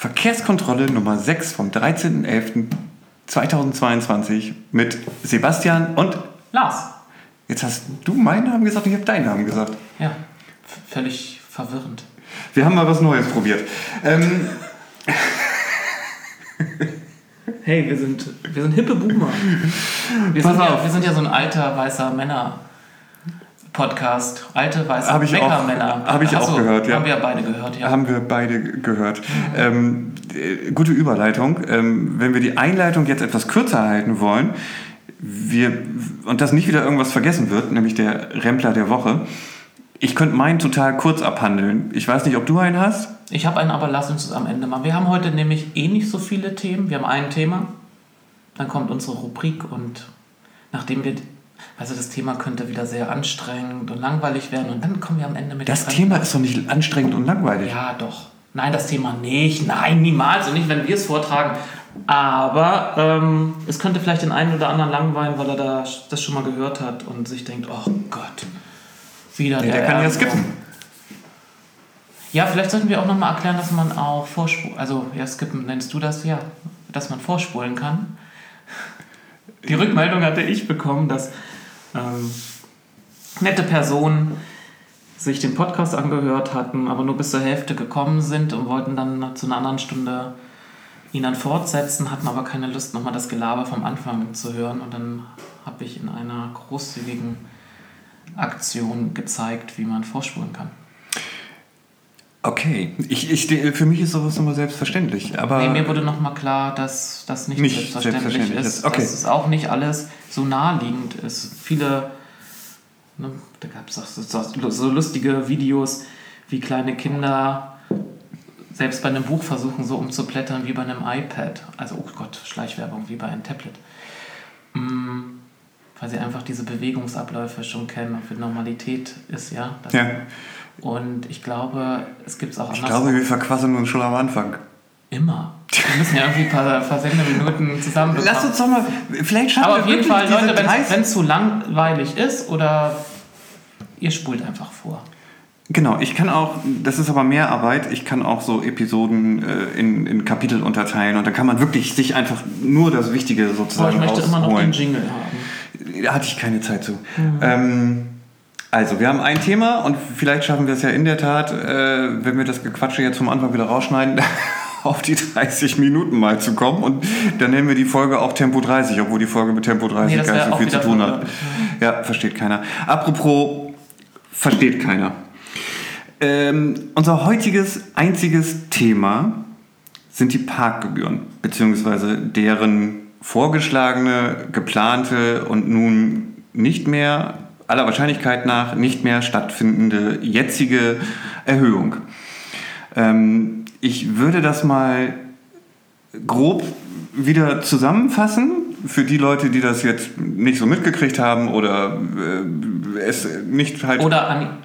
Verkehrskontrolle Nummer 6 vom 13.11.2022 mit Sebastian und Lars. Jetzt hast du meinen Namen gesagt und ich habe deinen Namen gesagt. Ja, völlig verwirrend. Wir haben mal was Neues probiert. Ähm, Hey, wir sind, wir sind hippe Boomer. Wir Pass sind, ja, auf. wir sind ja so ein alter weißer Männer. Podcast. Alte weiße Hab ich auch- Meckermänner. hab ich Ach auch gehört, ja. Haben wir beide gehört, ja. haben wir beide gehört. Ähm, äh, gute Überleitung. Ähm, wenn wir die Einleitung jetzt etwas kürzer halten wollen, wir, und dass nicht wieder irgendwas vergessen wird, nämlich der Rempler der Woche. Ich könnte meinen total kurz abhandeln. Ich weiß nicht, ob du einen hast. Ich habe einen, aber lass uns es am Ende machen. Wir haben heute nämlich eh nicht so viele Themen. Wir haben ein Thema, dann kommt unsere Rubrik und nachdem wir, also das Thema könnte wieder sehr anstrengend und langweilig werden und dann kommen wir am Ende mit Das Thema ist doch nicht anstrengend und langweilig. Ja, doch. Nein, das Thema nicht. Nein, niemals. Und nicht, wenn wir es vortragen. Aber ähm, es könnte vielleicht den einen oder anderen langweilen, weil er da, das schon mal gehört hat und sich denkt, oh Gott, wieder Nee, der der kann ja skippen. Ja, vielleicht sollten wir auch nochmal erklären, dass man auch vorspulen, also ja, skippen nennst du das ja, dass man vorspulen kann. Die Rückmeldung hatte ich bekommen, dass ähm, nette Personen sich den Podcast angehört hatten, aber nur bis zur Hälfte gekommen sind und wollten dann zu einer anderen Stunde ihn dann fortsetzen, hatten aber keine Lust, nochmal das Gelaber vom Anfang zu hören. Und dann habe ich in einer großzügigen Aktion gezeigt, wie man vorspulen kann. Okay, ich, ich, für mich ist sowas immer selbstverständlich. Aber Nee, mir wurde nochmal klar, dass das nicht, Nicht selbstverständlich, selbstverständlich ist. ist. Okay. Dass es auch nicht alles so naheliegend ist. Viele, ne, da gab es auch so, lustige Videos, wie kleine Kinder selbst bei einem Buch versuchen, so umzublättern wie bei einem iPad. Also, oh Gott, Schleichwerbung, wie bei einem Tablet. Mm, weil sie einfach diese Bewegungsabläufe schon kennen und für Normalität ist, ja. Ja, Und ich glaube, es gibt es auch ich andersrum. glaube, wir verquasseln uns schon am Anfang. Immer. Wir müssen ja irgendwie ein paar Versendeminuten zusammenbekommen. Lass uns doch mal, vielleicht schaffen Aber wir auf jeden Fall, Leute, 30 wenn es zu langweilig ist oder ihr spult einfach vor. Genau, ich kann auch, das ist aber mehr Arbeit, ich kann auch so Episoden äh, in, in Kapitel unterteilen und dann kann man wirklich sich einfach nur das Wichtige Aber sozusagen ich möchte immer noch den rausholen. Jingle haben. Da hatte ich keine Zeit zu. Ähm, also, wir haben ein Thema und vielleicht schaffen wir es ja in der Tat, äh, wenn wir das Gequatsche jetzt vom Anfang wieder rausschneiden, auf die 30 Minuten mal zu kommen. Und dann nennen wir die Folge auch Tempo 30, obwohl die Folge mit Tempo 30 Nee, gar nicht so viel zu tun hat. Ja, versteht keiner. Apropos, versteht keiner. Ähm, unser heutiges einziges Thema sind die Parkgebühren, beziehungsweise deren vorgeschlagene, geplante und nun nicht mehr, aller Wahrscheinlichkeit nach, nicht mehr stattfindende jetzige Erhöhung. Ähm, ich würde das mal grob wieder zusammenfassen für die Leute, die das jetzt nicht so mitgekriegt haben oder äh, es nicht halt Oder, an,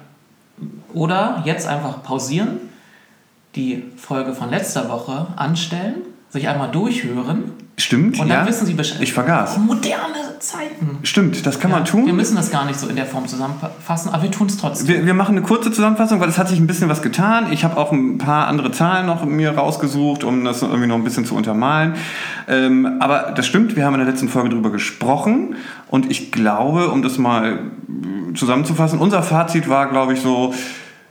oder jetzt einfach pausieren, die Folge von letzter Woche anstellen, sich einmal durchhören stimmt. und dann ja, wissen sie Bescheid. Ich vergaß. Moderne Zeiten. Stimmt, das kann man Ja, tun. Wir müssen das gar nicht so in der Form zusammenfassen, aber wir tun es trotzdem. Wir, wir machen eine kurze Zusammenfassung, weil es hat sich ein bisschen was getan. Ich habe auch ein paar andere Zahlen noch mir rausgesucht, um das irgendwie noch ein bisschen zu untermalen. Ähm, aber das stimmt, wir haben in der letzten Folge darüber gesprochen. Und ich glaube, um das mal äh, zusammenzufassen, unser Fazit war, glaube ich, so,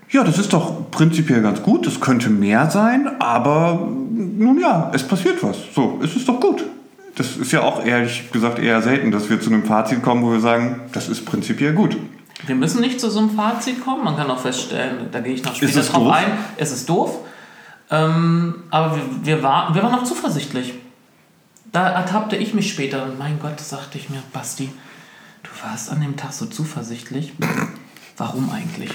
ja, das ist doch prinzipiell ganz gut, das könnte mehr sein, aber nun ja, es passiert was. So, es ist doch gut. Das ist ja auch ehrlich gesagt eher selten, dass wir zu einem Fazit kommen, wo wir sagen, das ist prinzipiell gut. Wir müssen nicht zu so einem Fazit kommen. Man kann auch feststellen, da gehe ich noch später drauf doof? ein, es ist doof. Ähm, aber wir, wir, war, wir waren noch zuversichtlich. Da ertappte ich mich später und mein Gott, sagte ich mir, Basti, du warst an dem Tag so zuversichtlich. Warum eigentlich?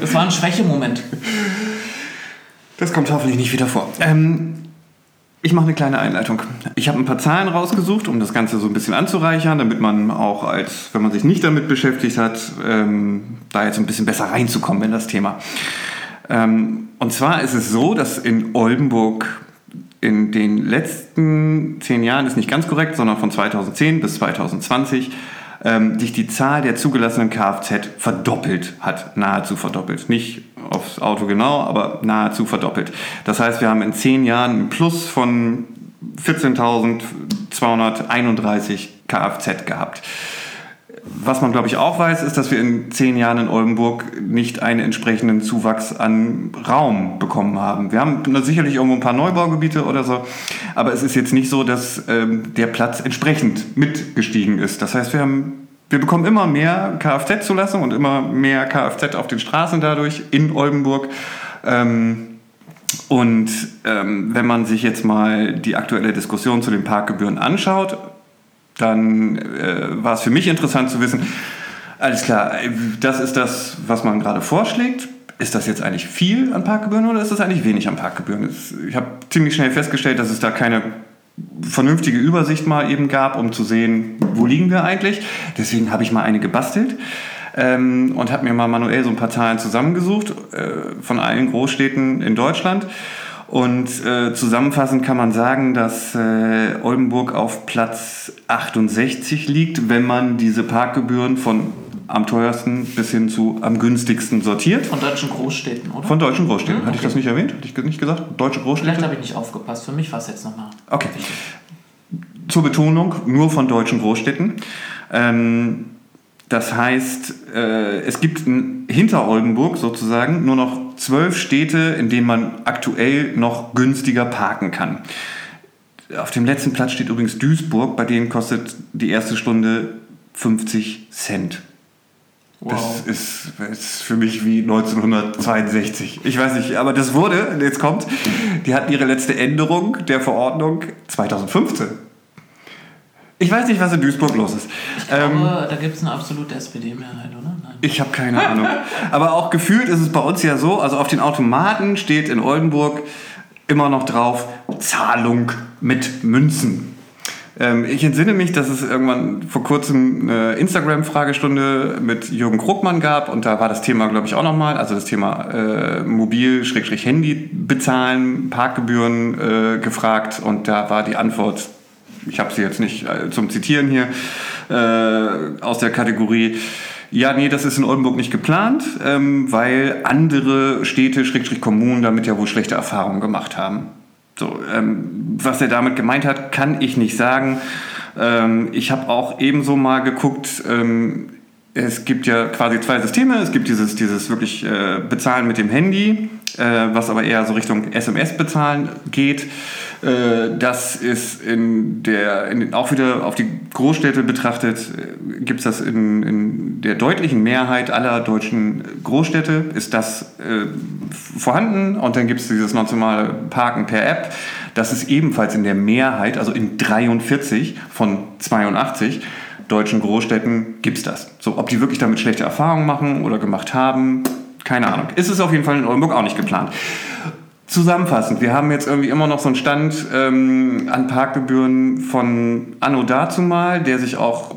Das war ein Schwächemoment. Das kommt hoffentlich nicht wieder vor. Ähm, ich mache eine kleine Einleitung. Ich habe ein paar Zahlen rausgesucht, um das Ganze so ein bisschen anzureichern, damit man auch als, wenn man sich nicht damit beschäftigt hat, ähm, da jetzt ein bisschen besser reinzukommen in das Thema. Ähm, und zwar ist es so, dass in Oldenburg in den letzten zehn Jahren, ist nicht ganz korrekt, sondern von 2010 bis 2020, ähm, sich die Zahl der zugelassenen Kfz verdoppelt hat, nahezu verdoppelt. Nicht aufs Auto genau, aber nahezu verdoppelt. Das heißt, wir haben in zehn Jahren einen Plus von 14.231 Kfz gehabt. Was man, glaube ich, auch weiß, ist, dass wir in zehn Jahren in Oldenburg nicht einen entsprechenden Zuwachs an Raum bekommen haben. Wir haben sicherlich irgendwo ein paar Neubaugebiete oder so, aber es ist jetzt nicht so, dass ähm, der Platz entsprechend mitgestiegen ist. Das heißt, wir haben wir bekommen immer mehr Kfz-Zulassung und immer mehr Kfz auf den Straßen dadurch in Oldenburg. Ähm, und ähm, wenn man sich jetzt mal die aktuelle Diskussion zu den Parkgebühren anschaut, dann äh, war es für mich interessant zu wissen, alles klar, das ist das, was man gerade vorschlägt. Ist das jetzt eigentlich viel an Parkgebühren oder ist das eigentlich wenig an Parkgebühren? Ich habe ziemlich schnell festgestellt, dass es da keine vernünftige Übersicht mal eben gab, um zu sehen, wo liegen wir eigentlich. Deswegen habe ich mal eine gebastelt ähm, und habe mir mal manuell so ein paar Zahlen zusammengesucht äh, von allen Großstädten in Deutschland. Und äh, zusammenfassend kann man sagen, dass äh, Oldenburg auf Platz 68 liegt, wenn man diese Parkgebühren von am teuersten bis hin zu am günstigsten sortiert. Von deutschen Großstädten, oder? Von deutschen Großstädten. Hm, okay. Hatte ich das nicht erwähnt? Hatte ich nicht gesagt? Deutsche Großstädte? Vielleicht habe ich nicht aufgepasst. Für mich war es jetzt nochmal. Okay. Zur Betonung, nur von deutschen Großstädten. Ähm, das heißt, äh, es gibt hinter Oldenburg sozusagen nur noch zwölf Städte, in denen man aktuell noch günstiger parken kann. Auf dem letzten Platz steht übrigens Duisburg, bei denen kostet die erste Stunde 50 Cent. Wow. Das ist, ist, für mich wie 1962. Ich weiß nicht, aber das wurde, jetzt kommt, die hatten ihre letzte Änderung der Verordnung 2015. Ich weiß nicht, was in Duisburg los ist. Ich glaube, ähm, da gibt es eine absolute SPD-Mehrheit, oder? Nein. Ich habe keine Ahnung. Aber auch gefühlt ist es bei uns ja so, also auf den Automaten steht in Oldenburg immer noch drauf Zahlung mit Münzen. Ähm, ich entsinne mich, dass es irgendwann vor kurzem eine Instagram-Fragestunde mit Jürgen Krugmann gab und da war das Thema, glaube ich, auch nochmal, also das Thema äh, Mobil-Handy bezahlen, Parkgebühren äh, gefragt und da war die Antwort ich habe sie jetzt nicht äh, zum Zitieren hier, äh, aus der Kategorie, ja, nee, das ist in Oldenburg nicht geplant, ähm, weil andere Städte, Schrägstrich Kommunen, damit ja wohl schlechte Erfahrungen gemacht haben. So, ähm, was er damit gemeint hat, kann ich nicht sagen. Ähm, ich habe auch ebenso mal geguckt, ähm, es gibt ja quasi zwei Systeme. Es gibt dieses, dieses wirklich äh, Bezahlen mit dem Handy, was aber eher so Richtung SMS-Bezahlen geht. Äh, das ist in der, in, auch wieder auf die Großstädte betrachtet, äh, gibt es das in, in, der deutlichen Mehrheit aller deutschen Großstädte, ist das äh, vorhanden. Und dann gibt es dieses normale Parken per App. Das ist ebenfalls in der Mehrheit, also in 43 von 82 deutschen Großstädten gibt es das. So, ob die wirklich damit schlechte Erfahrungen machen oder gemacht haben, keine Ahnung. Ist es auf jeden Fall in Oldenburg auch nicht geplant. Zusammenfassend, wir haben jetzt irgendwie immer noch so einen Stand ähm, an Parkgebühren von Anno dazumal, der sich auch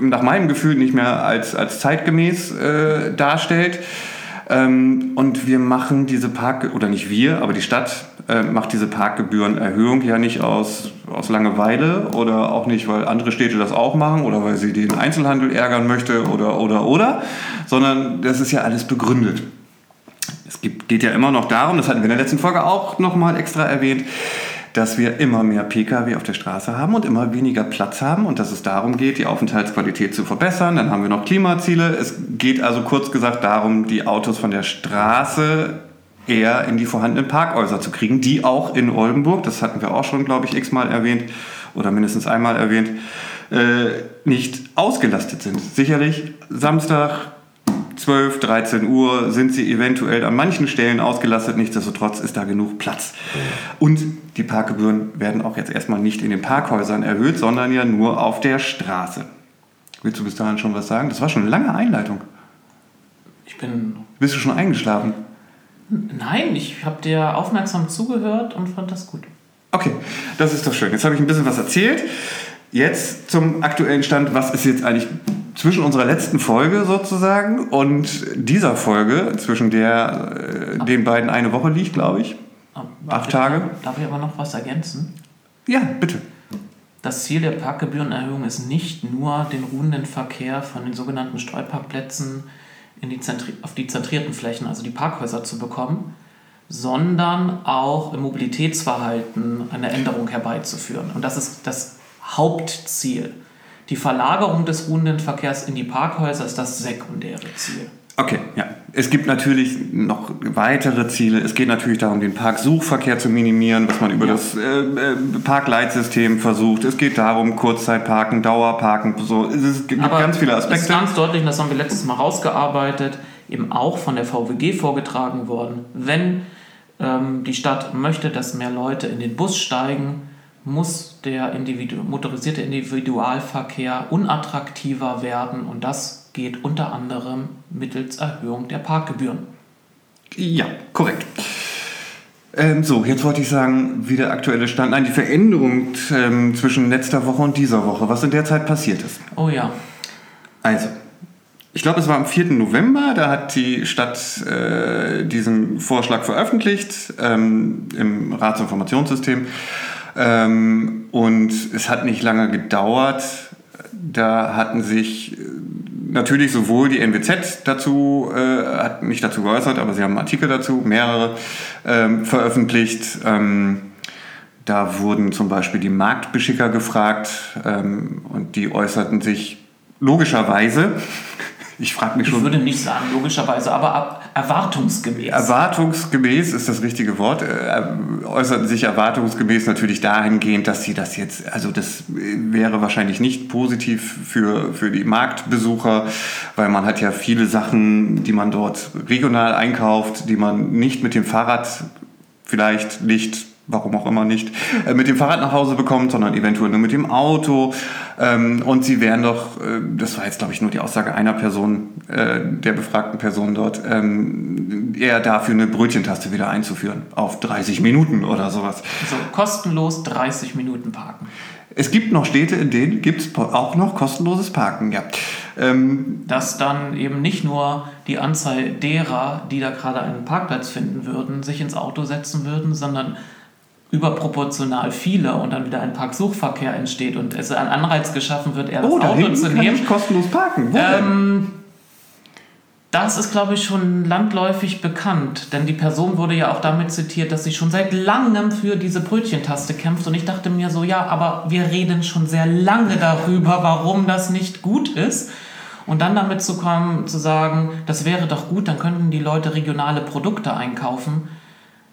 nach meinem Gefühl nicht mehr als, als zeitgemäß äh, darstellt. Ähm, und wir machen diese Park, oder nicht wir, aber die Stadt äh, macht diese Parkgebührenerhöhung ja nicht aus, aus Langeweile oder auch nicht, weil andere Städte das auch machen oder weil sie den Einzelhandel ärgern möchte oder, oder, oder, sondern das ist ja alles begründet. Es gibt, geht ja immer noch darum, das hatten wir in der letzten Folge auch nochmal extra erwähnt, dass wir immer mehr Pkw auf der Straße haben und immer weniger Platz haben und dass es darum geht, die Aufenthaltsqualität zu verbessern. Dann haben wir noch Klimaziele. Es geht also kurz gesagt darum, die Autos von der Straße eher in die vorhandenen Parkhäuser zu kriegen, die auch in Oldenburg, das hatten wir auch schon, glaube ich, x-mal erwähnt oder mindestens einmal erwähnt, äh, nicht ausgelastet sind. Sicherlich Samstag, 12, 13 Uhr sind sie eventuell an manchen Stellen ausgelastet. Nichtsdestotrotz ist da genug Platz. Und die Parkgebühren werden auch jetzt erstmal nicht in den Parkhäusern erhöht, sondern ja nur auf der Straße. Willst du bis dahin schon was sagen? Das war schon eine lange Einleitung. Ich bin. Bist du schon eingeschlafen? Nein, ich habe dir aufmerksam zugehört und fand das gut. Okay, das ist doch schön. Jetzt habe ich ein bisschen was erzählt. Jetzt zum aktuellen Stand. Was ist jetzt eigentlich zwischen unserer letzten Folge sozusagen und dieser Folge, zwischen der äh, den beiden eine Woche liegt, glaube ich. Darf Acht ich, Tage. Darf ich aber noch was ergänzen? Ja, bitte. das Ziel der Parkgebührenerhöhung ist nicht nur, den ruhenden Verkehr von den sogenannten Streuparkplätzen in die auf die zentrierten Flächen, also die Parkhäuser, zu bekommen, sondern auch im Mobilitätsverhalten eine Änderung herbeizuführen. Und das ist das Hauptziel. Die Verlagerung des ruhenden Verkehrs in die Parkhäuser ist das sekundäre Ziel. Okay, ja. Es gibt natürlich noch weitere Ziele. Es geht natürlich darum, den Parksuchverkehr zu minimieren, was man über ja. das äh, äh, Parkleitsystem versucht. Es geht darum, Kurzzeitparken, Dauerparken, so. Es gibt Aber ganz viele Aspekte. Es ist ganz deutlich, das haben wir letztes Mal rausgearbeitet, eben auch von der VWG vorgetragen worden. Wenn ähm, die Stadt möchte, dass mehr Leute in den Bus steigen, muss der Individu motorisierte Individualverkehr unattraktiver werden und das geht unter anderem mittels Erhöhung der Parkgebühren. Ja, korrekt. Ähm, so, jetzt wollte ich sagen, wie der aktuelle Stand, nein, die Veränderung ähm, zwischen letzter Woche und dieser Woche, was in der Zeit passiert ist. Oh ja. Also, ich glaube, es war am 4. November, da hat die Stadt äh, diesen Vorschlag veröffentlicht ähm, im Ratsinformationssystem. Ähm, und es hat nicht lange gedauert. Da hatten sich natürlich sowohl die NWZ dazu, äh, hat nicht dazu geäußert, aber sie haben Artikel dazu, mehrere ähm, veröffentlicht. Ähm, da wurden zum Beispiel die Marktbeschicker gefragt ähm, und die äußerten sich logischerweise ich frage mich schon. Ich würde nicht sagen, logischerweise, aber erwartungsgemäß. Erwartungsgemäß ist das richtige Wort. Äh, äußerten sich erwartungsgemäß natürlich dahingehend, dass sie das jetzt, also das wäre wahrscheinlich nicht positiv für, für die Marktbesucher, weil man hat ja viele Sachen, die man dort regional einkauft, die man nicht mit dem Fahrrad vielleicht nicht warum auch immer nicht, äh, mit dem Fahrrad nach Hause bekommt, sondern eventuell nur mit dem Auto. Ähm, und sie wären doch, äh, das war jetzt glaube ich nur die Aussage einer Person, äh, der befragten Person dort, ähm, eher dafür eine Brötchentaste wieder einzuführen auf 30 Minuten oder sowas. Also kostenlos 30 Minuten parken. Es gibt noch Städte, in denen gibt es auch noch kostenloses Parken, ja. Ähm, Dass dann eben nicht nur die Anzahl derer, die da gerade einen Parkplatz finden würden, sich ins Auto setzen würden, sondern überproportional viele und dann wieder ein Parksuchverkehr entsteht und es ein Anreiz geschaffen wird, eher das oh, Auto zu nehmen. Ich kostenlos parken. Wo ähm, das ist, glaube ich, schon landläufig bekannt, denn die Person wurde ja auch damit zitiert, dass sie schon seit langem für diese Brötchentaste kämpft. Und ich dachte mir so, ja, aber wir reden schon sehr lange darüber, warum das nicht gut ist. Und dann damit zu kommen, zu sagen, das wäre doch gut, dann könnten die Leute regionale Produkte einkaufen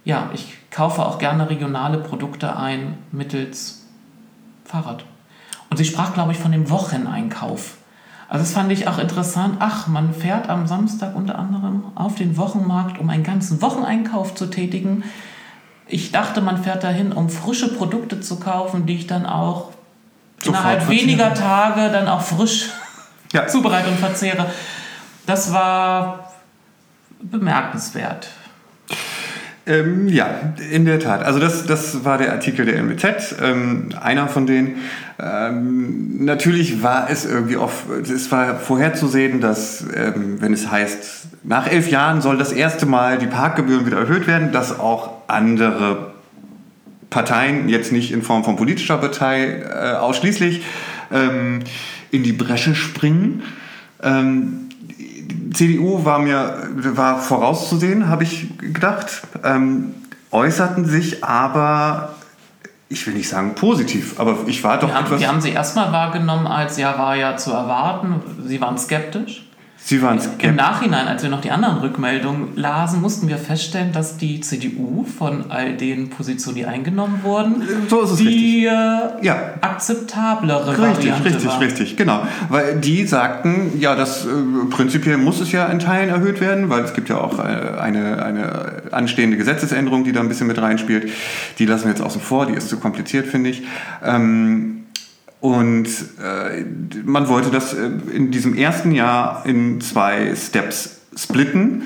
ja, ich kaufe auch gerne regionale Produkte ein mittels Fahrrad. Und sie sprach, glaube ich, von dem Wocheneinkauf. Also das fand ich auch interessant. Ach, man fährt am Samstag unter anderem auf den Wochenmarkt, um einen ganzen Wocheneinkauf zu tätigen. Ich dachte, man fährt dahin, um frische Produkte zu kaufen, die ich dann auch Sofort innerhalb weniger Tage dann auch frisch ja. zubereite und verzehre. Das war bemerkenswert. Ähm, ja, in der Tat. Also das, das war der Artikel der MWZ, ähm, einer von denen. Ähm, natürlich war es irgendwie oft, es war vorherzusehen, dass ähm, wenn es heißt, nach elf Jahren soll das erste Mal die Parkgebühren wieder erhöht werden, dass auch andere Parteien, jetzt nicht in Form von politischer Partei äh, ausschließlich, ähm, in die Bresche springen. Ähm, CDU war mir war vorauszusehen, habe ich gedacht, ähm, äußerten sich aber, ich will nicht sagen positiv, aber ich war doch wir etwas... Haben, wir haben sie erstmal wahrgenommen als, ja, war ja zu erwarten, sie waren skeptisch. Sie waren. Im Nachhinein, als wir noch die anderen Rückmeldungen lasen, mussten wir feststellen, dass die CDU von all den Positionen, die eingenommen wurden, so die äh, ja. akzeptablere richtig, Variante Richtig, war. richtig, genau. Weil die sagten, ja, das äh, prinzipiell muss es ja in Teilen erhöht werden, weil es gibt ja auch äh, eine, eine anstehende Gesetzesänderung, die da ein bisschen mit reinspielt. Die lassen wir jetzt außen vor, die ist zu kompliziert, finde ich. Ähm, und äh, man wollte das äh, in diesem ersten Jahr in zwei Steps splitten.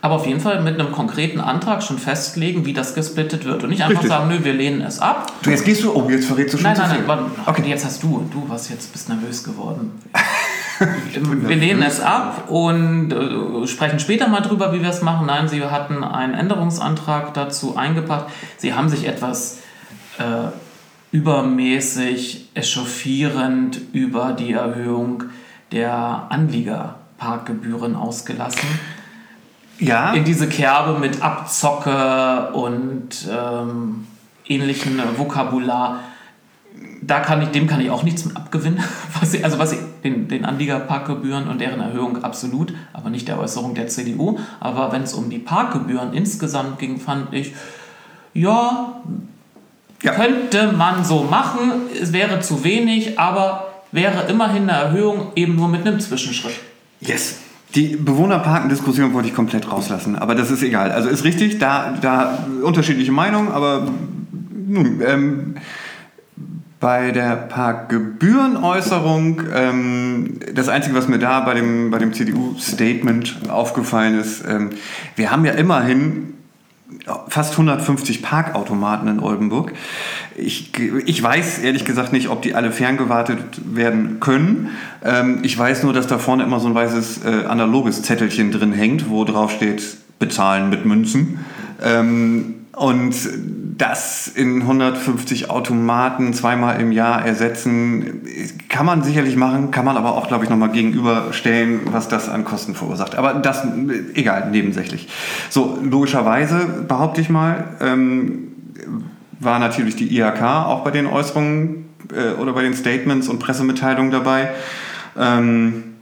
Aber auf jeden Fall mit einem konkreten Antrag schon festlegen, wie das gesplittet wird. Und nicht einfach Richtig. sagen, nö, wir lehnen es ab. Du, jetzt gehst du, oh, jetzt verrätst du schon Nein, nein, nein, okay. jetzt hast du, du warst jetzt bist nervös geworden. wir lehnen es ab und äh, sprechen später mal drüber, wie wir es machen. Nein, sie hatten einen Änderungsantrag dazu eingebracht. Sie haben sich etwas äh, übermäßig echauffierend über die Erhöhung der Anliegerparkgebühren ausgelassen. Ja. In diese Kerbe mit Abzocke und ähm, ähnlichen Vokabular. Da kann ich, dem kann ich auch nichts mit abgewinnen. Was ich, also was ich, den, den Anliegerparkgebühren und deren Erhöhung absolut, aber nicht der Äußerung der CDU. Aber wenn es um die Parkgebühren insgesamt ging, fand ich, ja, Ja. könnte man so machen. Es wäre zu wenig, aber wäre immerhin eine Erhöhung, eben nur mit einem Zwischenschritt. Yes. Die Bewohnerparken-Diskussion wollte ich komplett rauslassen, aber das ist egal. Also ist richtig, da, da unterschiedliche Meinungen, aber nun, ähm, bei der Parkgebührenäußerung, ähm, das Einzige, was mir da bei dem, bei dem CDU-Statement aufgefallen ist, ähm, wir haben ja immerhin fast 150 Parkautomaten in Oldenburg. Ich, ich weiß ehrlich gesagt nicht, ob die alle ferngewartet werden können. Ähm, ich weiß nur, dass da vorne immer so ein weißes äh, analoges Zettelchen drin hängt, wo drauf steht, bezahlen mit Münzen. Ähm, und das in 150 Automaten zweimal im Jahr ersetzen, kann man sicherlich machen, kann man aber auch, glaube ich, nochmal gegenüberstellen, was das an Kosten verursacht. Aber das, egal, nebensächlich. So, logischerweise, behaupte ich mal, ähm, war natürlich die IHK auch bei den Äußerungen äh, oder bei den Statements und Pressemitteilungen dabei. Ähm,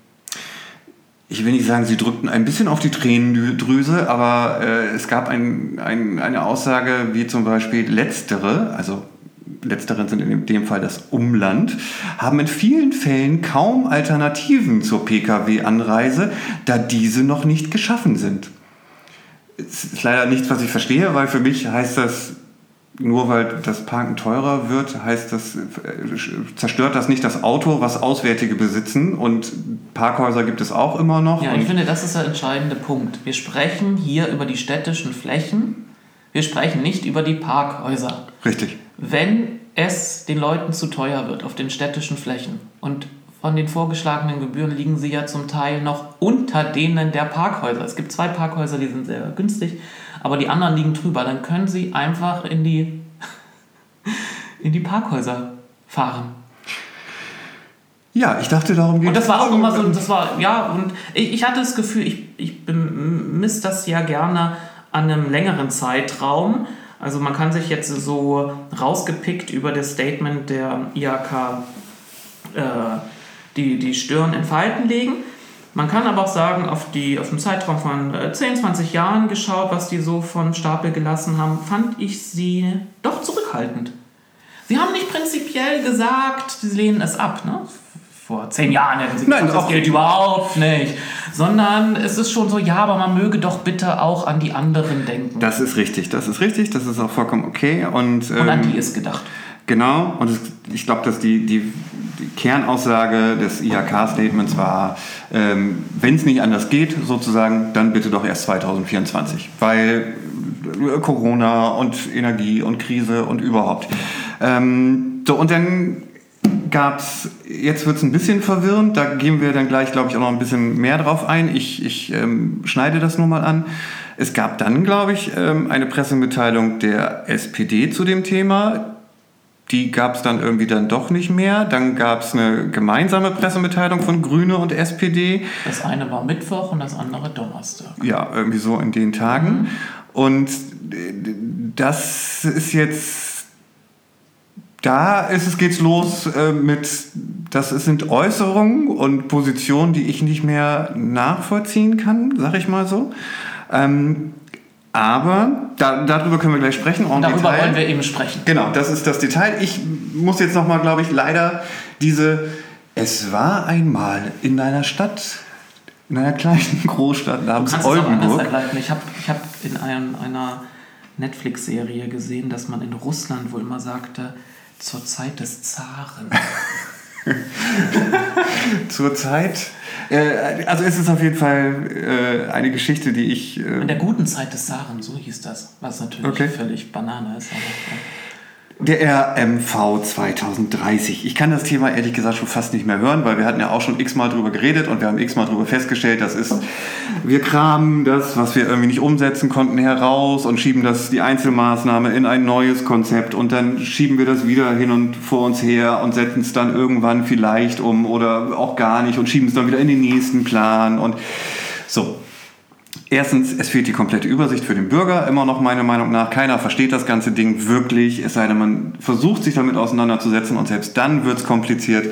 ich will nicht sagen, sie drückten ein bisschen auf die Tränendrüse, aber äh, es gab ein, ein, eine Aussage, wie zum Beispiel letztere, also letzteren sind in dem Fall das Umland, haben in vielen Fällen kaum Alternativen zur Pkw-Anreise, da diese noch nicht geschaffen sind. Es ist leider nichts, was ich verstehe, weil für mich heißt das, nur weil das Parken teurer wird, heißt das, äh, zerstört das nicht das Auto, was Auswärtige besitzen. Und Parkhäuser gibt es auch immer noch. Ja, ich finde, das ist der entscheidende Punkt. Wir sprechen hier über die städtischen Flächen. Wir sprechen nicht über die Parkhäuser. richtig. Wenn es den Leuten zu teuer wird auf den städtischen Flächen und von den vorgeschlagenen Gebühren liegen sie ja zum Teil noch unter denen der Parkhäuser. Es gibt zwei Parkhäuser, die sind sehr günstig, aber die anderen liegen drüber. Dann können sie einfach in die, in die Parkhäuser fahren. Ja, ich dachte, darum geht Und das war auch immer so, das war, ja, und ich, ich hatte das Gefühl, ich, ich bemisst das ja gerne an einem längeren Zeitraum. Also man kann sich jetzt so rausgepickt über das Statement der IHK äh, die, die Stirn in Falten legen. Man kann aber auch sagen, auf, die, auf einen Zeitraum von äh, 10, 20 Jahren geschaut, was die so von Stapel gelassen haben, fand ich sie doch zurückhaltend. Sie haben nicht prinzipiell gesagt, sie lehnen es ab. Ne? Vor zehn Jahren hätten sie Nein, gesagt, das auch- gilt überhaupt nicht. Sondern es ist schon so, ja, aber man möge doch bitte auch an die anderen denken. Das ist richtig, das ist richtig, das ist auch vollkommen okay. Und, Und an ähm, die ist gedacht. Genau, und es, ich glaube, dass die, die, die Kernaussage des IHK-Statements war, ähm, wenn es nicht anders geht, sozusagen, dann bitte doch erst 2024. Weil äh, Corona und Energie und Krise und überhaupt. Ähm, so, und dann gab es, jetzt wird es ein bisschen verwirrend, da gehen wir dann gleich, glaube ich, auch noch ein bisschen mehr drauf ein. Ich, ich ähm, schneide das nur mal an. Es gab dann, glaube ich, ähm, eine Pressemitteilung der SPD zu dem Thema. Die gab es dann irgendwie dann doch nicht mehr. Dann gab es eine gemeinsame Pressemitteilung von Grüne und SPD. Das eine war Mittwoch und das andere Donnerstag. Ja, irgendwie so in den Tagen. Und äh, das ist jetzt, da ist es, geht's los äh, mit, das sind Äußerungen und Positionen, die ich nicht mehr nachvollziehen kann, sag ich mal so. Ähm, aber da, darüber können wir gleich sprechen. en Und darüber Detail. wollen wir eben sprechen. Genau, das ist das Detail. Ich muss jetzt nochmal, glaube ich, leider diese. Es war einmal in einer Stadt, in einer kleinen Großstadt namens du Oldenburg. Ich habe ich hab in einem, einer Netflix-Serie gesehen, dass man in Russland wohl immer sagte, zur Zeit des Zaren. Zur Zeit. Äh, also es ist auf jeden Fall äh, eine Geschichte, die ich. In Äh, der guten Zeit des Zaren, so hieß das. Was natürlich Okay. völlig Banane ist. Aber, Der RMV 2030. Ich kann das Thema ehrlich gesagt schon fast nicht mehr hören, weil wir hatten ja auch schon x-mal drüber geredet und wir haben x-mal drüber festgestellt, das ist, wir kramen das, was wir irgendwie nicht umsetzen konnten, heraus und schieben das, die Einzelmaßnahme in ein neues Konzept und dann schieben wir das wieder hin und vor uns her und setzen es dann irgendwann vielleicht um oder auch gar nicht und schieben es dann wieder in den nächsten Plan und so. Erstens, es fehlt die komplette Übersicht für den Bürger, immer noch meiner Meinung nach. Keiner versteht das ganze Ding wirklich, es sei denn, man versucht sich damit auseinanderzusetzen und selbst dann wird es kompliziert.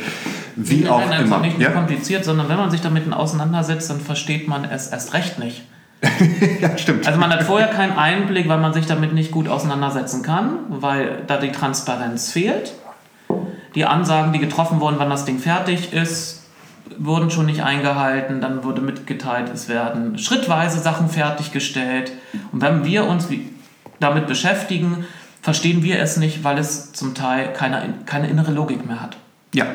Wie nein, auch nein, immer. Nicht Ja? kompliziert, sondern wenn man sich damit auseinandersetzt, dann versteht man es erst recht nicht. ja, stimmt. Also man hat vorher keinen Einblick, weil man sich damit nicht gut auseinandersetzen kann, weil da die Transparenz fehlt. Die Ansagen, die getroffen wurden, wann das Ding fertig ist, wurden schon nicht eingehalten. Dann wurde mitgeteilt, es werden schrittweise Sachen fertiggestellt. Und wenn wir uns damit beschäftigen, verstehen wir es nicht, weil es zum Teil keine, keine innere Logik mehr hat. Ja.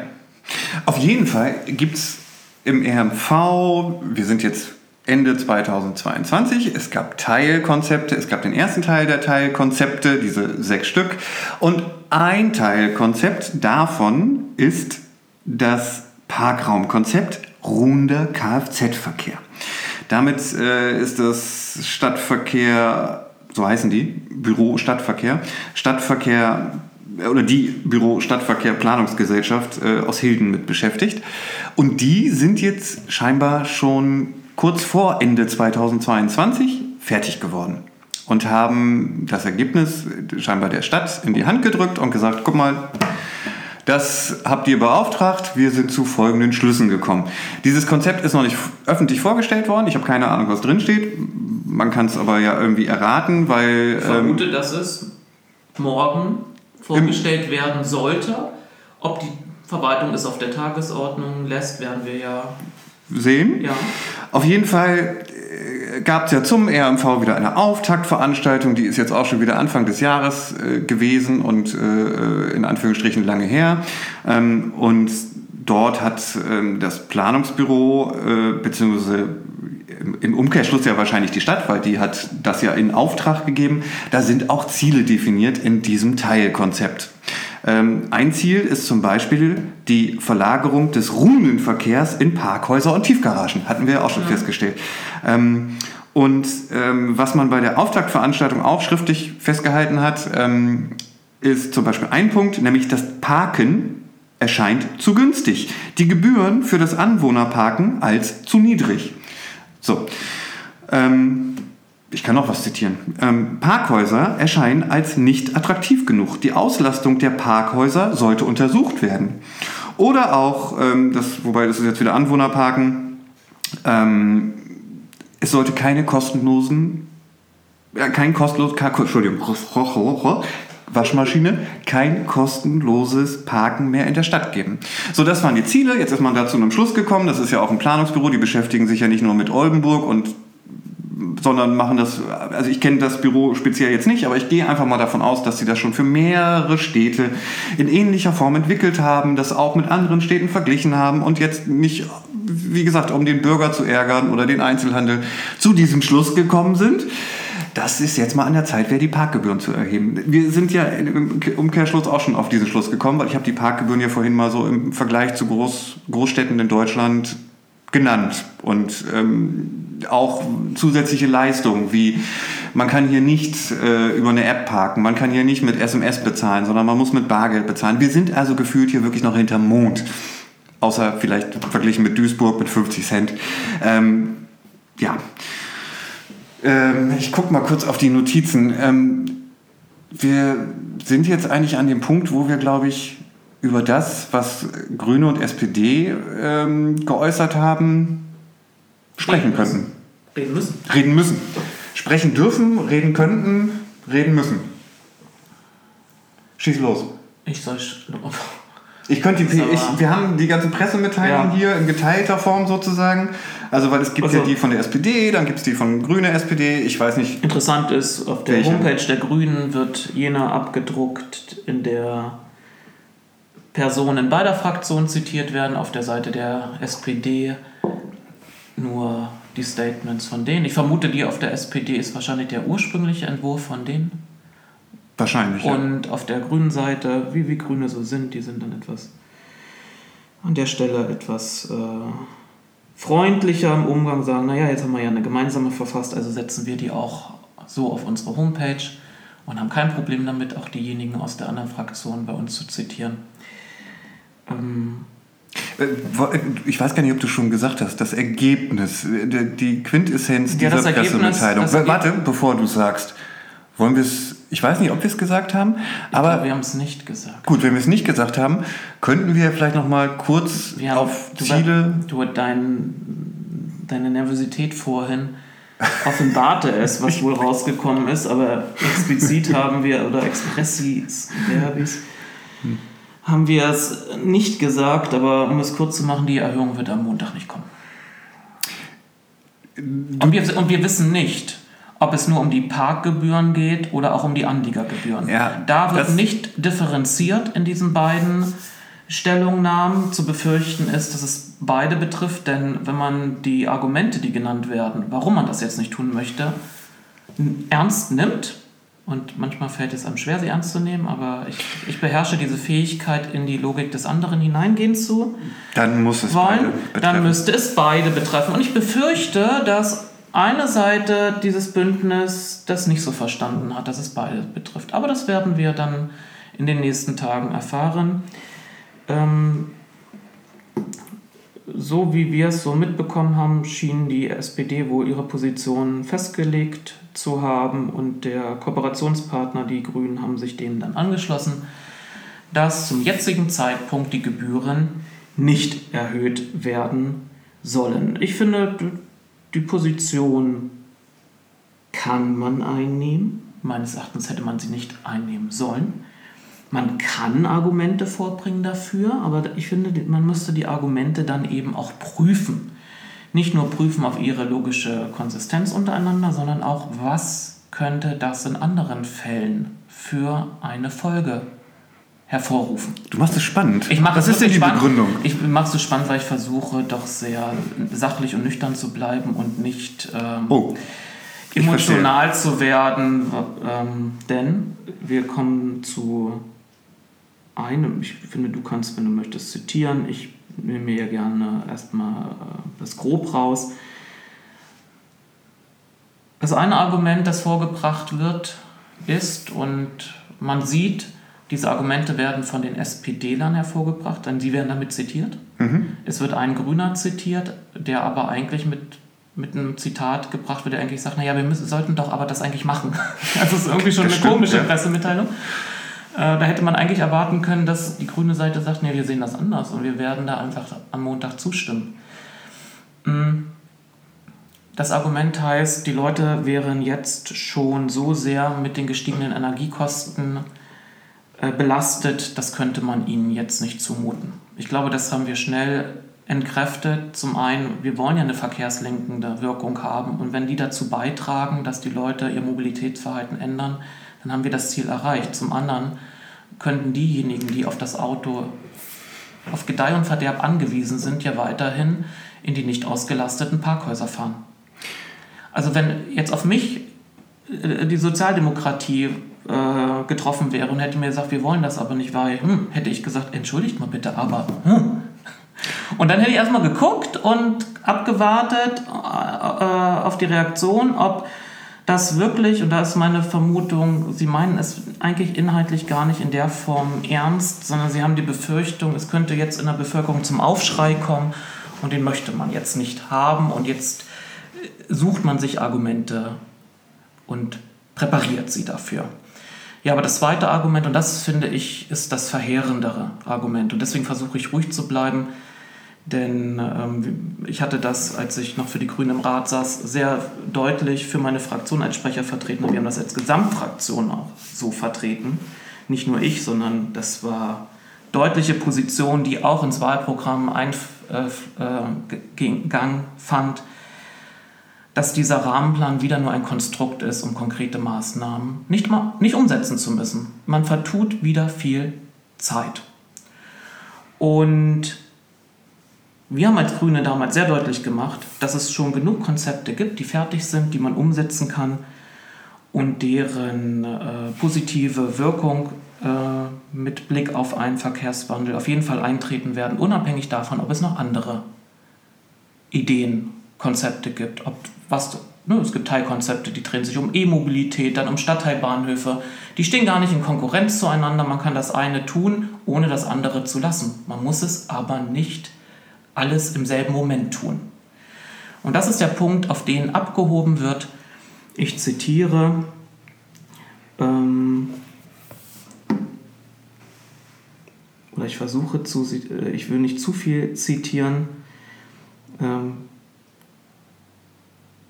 Auf jeden Fall gibt es im RMV, wir sind jetzt Ende 2022, es gab Teilkonzepte, es gab den ersten Teil der Teilkonzepte, diese sechs Stück. Und ein Teilkonzept davon ist das Parkraumkonzept ruhender Kfz-Verkehr. Damit äh, ist das Stadtverkehr, so heißen die, Büro Stadtverkehr, Stadtverkehr äh, oder die Büro Stadtverkehr Planungsgesellschaft äh, aus Hilden mit beschäftigt. Und die sind jetzt scheinbar schon kurz vor Ende 2022 fertig geworden und haben das Ergebnis scheinbar der Stadt in die Hand gedrückt und gesagt, guck mal, das habt ihr beauftragt, wir sind zu folgenden Schlüssen gekommen. Dieses Konzept ist noch nicht öffentlich vorgestellt worden, ich habe keine Ahnung, was drin steht. Man kann es aber ja irgendwie erraten, weil... Ich Ähm, vermute, dass es morgen vorgestellt werden sollte. Ob die Verwaltung es auf der Tagesordnung lässt, werden wir ja. sehen. ja. Auf jeden Fall gab es ja zum RMV wieder eine Auftaktveranstaltung, die ist jetzt auch schon wieder Anfang des Jahres äh, gewesen und äh, in Anführungsstrichen lange her. Ähm, und dort hat ähm, das Planungsbüro äh, beziehungsweise im Umkehrschluss ja wahrscheinlich die Stadt, weil die hat das ja in Auftrag gegeben. Da sind auch Ziele definiert in diesem Teilkonzept. Ähm, ein Ziel ist zum Beispiel die Verlagerung des ruhenden Verkehrs in Parkhäuser und Tiefgaragen. Hatten wir ja auch schon festgestellt. Ähm, und ähm, was man bei der Auftaktveranstaltung auch schriftlich festgehalten hat, ist zum Beispiel ein Punkt, nämlich das Parken erscheint zu günstig. Die Gebühren für das Anwohnerparken als zu niedrig. So. Ähm, ich kann noch was zitieren. Ähm, Parkhäuser erscheinen als nicht attraktiv genug. Die Auslastung der Parkhäuser sollte untersucht werden. Oder auch, ähm, das, wobei das ist jetzt wieder Anwohnerparken, ähm, es sollte keine kostenlosen, ja, kein kostenlos, kein, Entschuldigung, Waschmaschine, kein kostenloses Parken mehr in der Stadt geben. So, das waren die Ziele. Jetzt ist man da zu einem Schluss gekommen. Das ist ja auch ein Planungsbüro. Die beschäftigen sich ja nicht nur mit Oldenburg und sondern machen das, also ich kenne das Büro speziell jetzt nicht, aber ich gehe einfach mal davon aus, dass sie das schon für mehrere Städte in ähnlicher Form entwickelt haben, das auch mit anderen Städten verglichen haben und jetzt nicht, wie gesagt, um den Bürger zu ärgern oder den Einzelhandel zu diesem Schluss gekommen sind. Das ist jetzt mal an der Zeit, wäre die Parkgebühren zu erheben. Wir sind ja im Umkehrschluss auch schon auf diesen Schluss gekommen, weil ich habe die Parkgebühren ja vorhin mal so im Vergleich zu Groß, Großstädten in Deutschland genannt und ähm, auch zusätzliche Leistungen wie man kann hier nicht äh, über eine App parken, man kann hier nicht mit SMS bezahlen, sondern man muss mit Bargeld bezahlen. Wir sind also gefühlt hier wirklich noch hinterm Mond, außer vielleicht verglichen mit Duisburg mit 50 Cent. Ähm, ja, ähm, ich gucke mal kurz auf die Notizen. Ähm, wir sind jetzt eigentlich an dem Punkt, wo wir, glaube ich, über das, was Grüne und SPD ähm, geäußert haben, sprechen Reden könnten. Reden müssen. Reden müssen. Sprechen dürfen, reden könnten, reden müssen. Schieß los. Ich soll. Ich könnte die, ich, wir haben die ganzen Pressemitteilungen Ja. hier in geteilter Form sozusagen. Also, weil es gibt ja Also- die von der SPD, dann gibt es die von Grüne SPD, ich weiß nicht. Interessant ist, auf der Welche? Homepage der Grünen wird jener abgedruckt, in der Personen beider Fraktionen zitiert werden, auf der Seite der SPD nur die Statements von denen. Ich vermute, die auf der SPD ist wahrscheinlich der ursprüngliche Entwurf von denen. Wahrscheinlich. Ja. Und auf der grünen Seite, wie, wie Grüne so sind, die sind dann etwas an der Stelle etwas äh, freundlicher im Umgang, sagen, naja, jetzt haben wir ja eine gemeinsame verfasst, also setzen wir die auch so auf unsere Homepage und haben kein Problem damit, auch diejenigen aus der anderen Fraktion bei uns zu zitieren. Ähm, Äh, Ich weiß gar nicht, ob du schon gesagt hast, das Ergebnis, äh, die Quintessenz Ja, dieser Pressemitteilung. Warte, bevor du sagst, wollen wir es, ich weiß nicht, ob wir es gesagt haben, ich aber glaube, wir haben es nicht gesagt. gut, wenn wir es nicht gesagt haben, könnten wir vielleicht noch mal kurz haben, auf du, Ziele... Du, dein, deine Nervosität vorhin offenbarte es, was wohl rausgekommen ist, aber explizit haben wir, oder expressis verbis, haben wir es nicht gesagt, aber um es kurz zu machen, die Erhöhung wird am Montag nicht kommen. Und wir, und wir wissen nicht, ob es nur um die Parkgebühren geht oder auch um die Anliegergebühren. Ja, da wird nicht differenziert in diesen beiden Stellungnahmen. Zu befürchten ist, dass es beide betrifft, denn wenn man die Argumente, die genannt werden, warum man das jetzt nicht tun möchte, ernst nimmt, und manchmal fällt es einem schwer, sie ernst zu nehmen, aber ich, ich beherrsche diese Fähigkeit, in die Logik des anderen hineingehen zu Dann muss es wollen, beide dann betreffen. müsste es beide betreffen. Und ich befürchte, dass eine Seite dieses Bündnis das nicht so verstanden hat, dass es beide betrifft. Aber das werden wir dann in den nächsten Tagen erfahren. Ähm, so wie wir es so mitbekommen haben, schien die SPD wohl ihre Position festgelegt zu haben und der Kooperationspartner, die Grünen, haben sich denen dann angeschlossen, dass zum jetzigen Zeitpunkt die Gebühren nicht erhöht werden sollen. Ich finde, die Position kann man einnehmen. Meines Erachtens hätte man sie nicht einnehmen sollen. Man kann Argumente vorbringen dafür, aber ich finde, man müsste die Argumente dann eben auch prüfen. Nicht nur prüfen auf ihre logische Konsistenz untereinander, sondern auch, was könnte das in anderen Fällen für eine Folge hervorrufen. Du machst es spannend. Ich mache Was es ist denn die spannend. Begründung? Ich mache es spannend, weil ich versuche, doch sehr sachlich und nüchtern zu bleiben und nicht ähm, Oh, emotional zu werden. Ähm, denn wir kommen zu einem, ich finde, du kannst, wenn du möchtest, zitieren. Ich nehme mir ja gerne erstmal äh, das Grob raus. Das eine Argument, das vorgebracht wird, ist, und man sieht, diese Argumente werden von den SPD-Lern hervorgebracht, denn sie werden damit zitiert. Es wird ein Grüner zitiert, der aber eigentlich mit, mit einem Zitat gebracht wird, der eigentlich sagt, naja, wir müssen, sollten doch aber das eigentlich machen. Das ist irgendwie schon Das eine stimmt, komische ja. Pressemitteilung. Äh, da hätte man eigentlich erwarten können, dass die grüne Seite sagt, nee, wir sehen das anders und wir werden da einfach am Montag zustimmen. Mm. Das Argument heißt, die Leute wären jetzt schon so sehr mit den gestiegenen Energiekosten äh, belastet, das könnte man ihnen jetzt nicht zumuten. Ich glaube, das haben wir schnell entkräftet. Zum einen, wir wollen ja eine verkehrslenkende Wirkung haben und wenn die dazu beitragen, dass die Leute ihr Mobilitätsverhalten ändern, dann haben wir das Ziel erreicht. Zum anderen könnten diejenigen, die auf das Auto auf Gedeih und Verderb angewiesen sind, ja weiterhin in die nicht ausgelasteten Parkhäuser fahren. Also wenn jetzt auf mich äh, die Sozialdemokratie äh, getroffen wäre und hätte mir gesagt, wir wollen das aber nicht, weil, hm, hätte ich gesagt, entschuldigt mal bitte, aber, hm. Und dann hätte ich erstmal geguckt und abgewartet äh, äh, auf die Reaktion, ob das wirklich, und da ist meine Vermutung, Sie meinen es eigentlich inhaltlich gar nicht in der Form ernst, sondern Sie haben die Befürchtung, es könnte jetzt in der Bevölkerung zum Aufschrei kommen und den möchte man jetzt nicht haben und jetzt äh, sucht man sich Argumente und präpariert sie dafür. Ja, aber das zweite Argument, und das finde ich, ist das verheerendere Argument. Und deswegen versuche ich ruhig zu bleiben, denn ähm, ich hatte das, als ich noch für die Grünen im Rat saß, sehr deutlich für meine Fraktion als Sprecher vertreten. Wir haben das als Gesamtfraktion auch so vertreten. Nicht nur ich, sondern das war deutliche Position, die auch ins Wahlprogramm Eingang fand, dass dieser Rahmenplan wieder nur ein Konstrukt ist, um konkrete Maßnahmen nicht, mal, nicht umsetzen zu müssen. Man vertut wieder viel Zeit. Und wir haben als Grüne damals sehr deutlich gemacht, dass es schon genug Konzepte gibt, die fertig sind, die man umsetzen kann. und deren äh, positive Wirkung äh, mit Blick auf einen Verkehrswandel auf jeden Fall eintreten werden, unabhängig davon, ob es noch andere Ideen, Konzepte gibt. Ob, was, ne, es gibt Teilkonzepte, die drehen sich um E-Mobilität, dann um Stadtteilbahnhöfe. Die stehen gar nicht in Konkurrenz zueinander. Man kann das eine tun, ohne das andere zu lassen. Man muss es aber nicht alles im selben Moment tun. Und das ist der Punkt, auf den abgehoben wird. Ich zitiere. Ähm, oder ich versuche zu, äh, ich will nicht zu viel zitieren, ähm,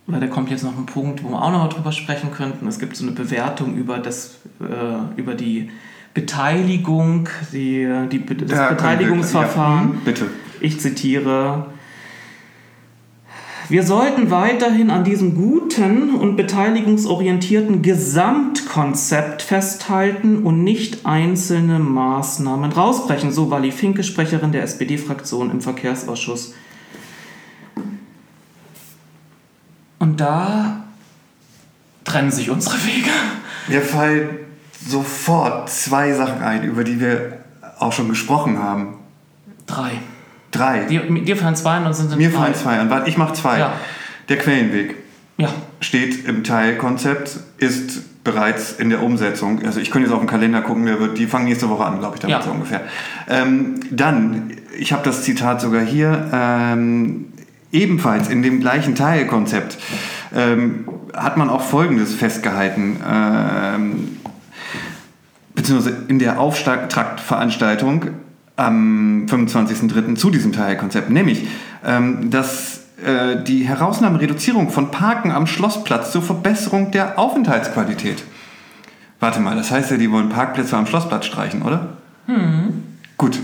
weil da kommt jetzt noch ein Punkt, wo wir auch noch drüber sprechen könnten. Es gibt so eine Bewertung über, das, äh, über die Beteiligung, die, die, das ja, Beteiligungsverfahren. Ja, bitte. Ich zitiere. Wir sollten weiterhin an diesem guten und beteiligungsorientierten Gesamtkonzept festhalten und nicht einzelne Maßnahmen rausbrechen, so Wally Finke, Sprecherin der SPD-Fraktion im Verkehrsausschuss. Und da trennen sich unsere Wege. Mir fallen sofort zwei Sachen ein, über die wir auch schon gesprochen haben. Drei. Drei. Dir, dir fallen zwei und sind Mir drei. fallen zwei an. Warte, ich mache zwei. Ja. Der Quellenweg. Ja. Steht im Teilkonzept, ist bereits in der Umsetzung. Also ich könnte jetzt auf den Kalender gucken, der wird, die fangen nächste Woche an, glaube ich, damit ja. so ungefähr. Ähm, dann, ich habe das Zitat sogar hier, ähm, ebenfalls in dem gleichen Teilkonzept ähm, hat man auch Folgendes festgehalten, ähm, beziehungsweise in der Auftaktveranstaltung am 25.03. zu diesem Teilkonzept, nämlich, ähm, dass äh, die Herausnahme Reduzierung von Parken am Schlossplatz zur Verbesserung der Aufenthaltsqualität. Warte mal, das heißt ja, die wollen Parkplätze am Schlossplatz streichen, oder? Hm. Gut.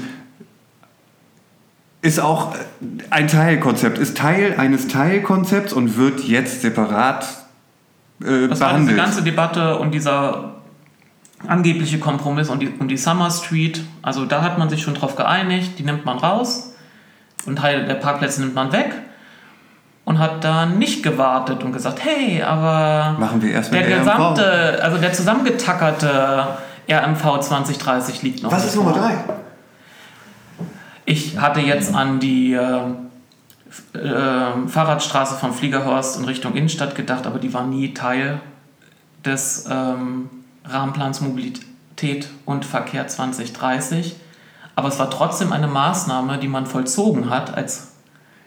Ist auch ein Teilkonzept, ist Teil eines Teilkonzepts und wird jetzt separat äh, das behandelt. war diese ganze Debatte und dieser angebliche Kompromiss und die, und die Summer Street. Also da hat man sich schon drauf geeinigt, die nimmt man raus und Teil der Parkplätze nimmt man weg und hat dann nicht gewartet und gesagt, hey, aber machen wir erst der gesamte, RMV. also der zusammengetackerte RMV 2030 liegt noch. Was ist Nummer drei? Ich hatte jetzt an die äh, äh, Fahrradstraße von Fliegerhorst in Richtung Innenstadt gedacht, aber die war nie Teil des ähm, Rahmenplans Mobilität und Verkehr 2030. Aber es war trotzdem eine Maßnahme, die man vollzogen hat als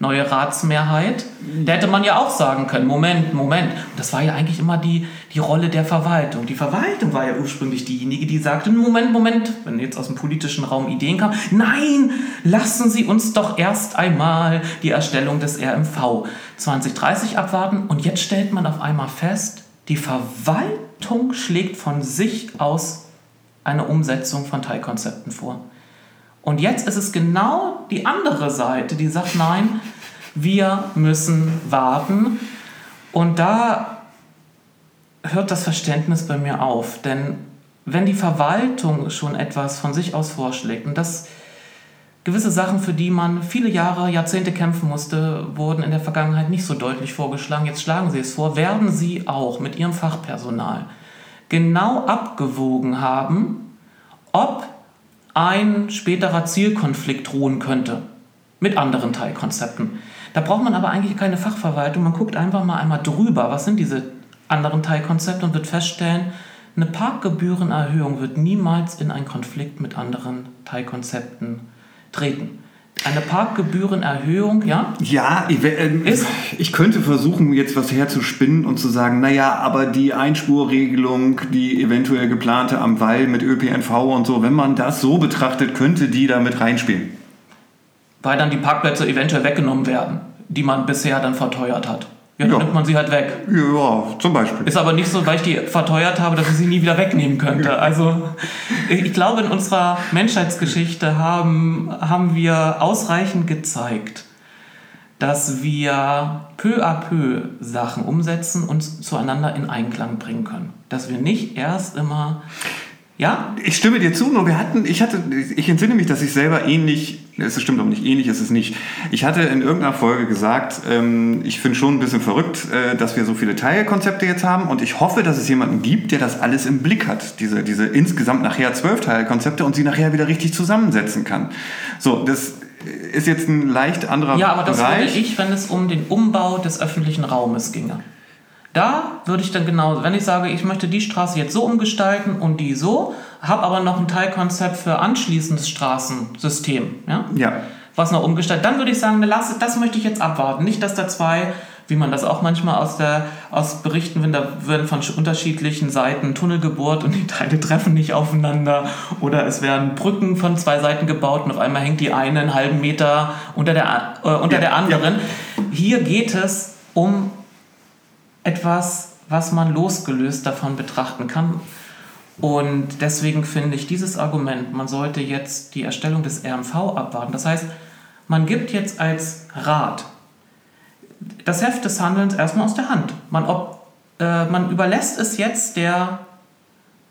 neue Ratsmehrheit. Da hätte man ja auch sagen können, Moment, Moment. Das war ja eigentlich immer die, die Rolle der Verwaltung. Die Verwaltung war ja ursprünglich diejenige, die sagte, Moment, Moment, wenn jetzt aus dem politischen Raum Ideen kamen, nein, lassen Sie uns doch erst einmal die Erstellung des RMV 2030 abwarten. Und jetzt stellt man auf einmal fest, die Verwaltung schlägt von sich aus eine Umsetzung von Teilkonzepten vor. Und jetzt ist es genau die andere Seite, die sagt, nein, wir müssen warten. Und da hört das Verständnis bei mir auf. Denn wenn die Verwaltung schon etwas von sich aus vorschlägt und das gewisse Sachen, für die man viele Jahre, Jahrzehnte kämpfen musste, wurden in der Vergangenheit nicht so deutlich vorgeschlagen. Jetzt schlagen Sie es vor, werden Sie auch mit Ihrem Fachpersonal genau abgewogen haben, ob ein späterer Zielkonflikt drohen könnte mit anderen Teilkonzepten. Da braucht man aber eigentlich keine Fachverwaltung. Man guckt einfach mal einmal drüber, was sind diese anderen Teilkonzepte und wird feststellen, eine Parkgebührenerhöhung wird niemals in einen Konflikt mit anderen Teilkonzepten treten. Eine Parkgebührenerhöhung, ja? Ja, ich, äh, ich, könnte versuchen, jetzt was herzuspinnen und zu sagen, naja, aber die Einspurregelung, die eventuell geplante am Wall mit ÖPNV und so, wenn man das so betrachtet, könnte die da mit reinspielen. Weil dann die Parkplätze eventuell weggenommen werden, die man bisher dann verteuert hat. Ja, dann ja. nimmt man sie halt weg. Ja, zum Beispiel. Ist aber nicht so, weil ich die verteuert habe, dass ich sie nie wieder wegnehmen könnte. Also ich glaube, in unserer Menschheitsgeschichte haben, haben wir ausreichend gezeigt, dass wir peu à peu Sachen umsetzen und zueinander in Einklang bringen können. Dass wir nicht erst immer Ja? Ich stimme dir zu, nur wir hatten, ich hatte, ich entsinne mich, dass ich selber ähnlich, es stimmt aber nicht, ähnlich ist es nicht. Ich hatte in irgendeiner Folge gesagt, ähm, ich finde schon ein bisschen verrückt, äh, dass wir so viele Teilkonzepte jetzt haben und ich hoffe, dass es jemanden gibt, der das alles im Blick hat, diese, diese insgesamt nachher zwölf Teilkonzepte und sie nachher wieder richtig zusammensetzen kann. So, das ist jetzt ein leicht anderer Ja, aber das Bereich. würde ich, wenn es um den Umbau des öffentlichen Raumes ginge. Da würde ich dann genau, wenn ich sage, ich möchte die Straße jetzt so umgestalten und die so, habe aber noch ein Teilkonzept für anschließendes Straßensystem, ja? Ja. was noch umgestaltet, dann würde ich sagen, ne, lass, das möchte ich jetzt abwarten. Nicht, dass da zwei, wie man das auch manchmal aus, der, aus Berichten, wenn da werden von unterschiedlichen Seiten Tunnel gebohrt und die Teile treffen nicht aufeinander oder es werden Brücken von zwei Seiten gebaut und auf einmal hängt die eine einen halben Meter unter der, äh, unter Ja, der anderen. Hier geht es um etwas, was man losgelöst davon betrachten kann. Und deswegen finde ich dieses Argument, man sollte jetzt die Erstellung des RMV abwarten. Das heißt, man gibt jetzt als Rat das Heft des Handelns erstmal aus der Hand. Man, ob, äh, man überlässt es jetzt der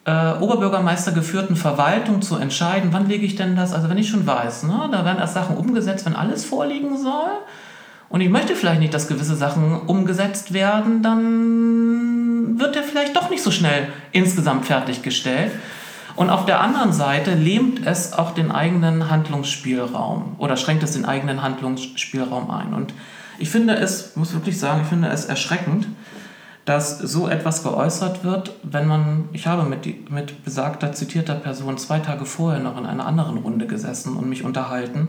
äh, Oberbürgermeister geführten Verwaltung zu entscheiden, wann lege ich denn das, also wenn ich schon weiß, ne, da werden erst Sachen umgesetzt, wenn alles vorliegen soll. Und ich möchte vielleicht nicht, dass gewisse Sachen umgesetzt werden, dann wird er vielleicht doch nicht so schnell insgesamt fertiggestellt. Und auf der anderen Seite lähmt es auch den eigenen Handlungsspielraum oder schränkt es den eigenen Handlungsspielraum ein. Und ich finde es, muss wirklich sagen, ich finde es erschreckend, dass so etwas geäußert wird, wenn man, ich habe mit, mit besagter zitierter Person zwei Tage vorher noch in einer anderen Runde gesessen und mich unterhalten,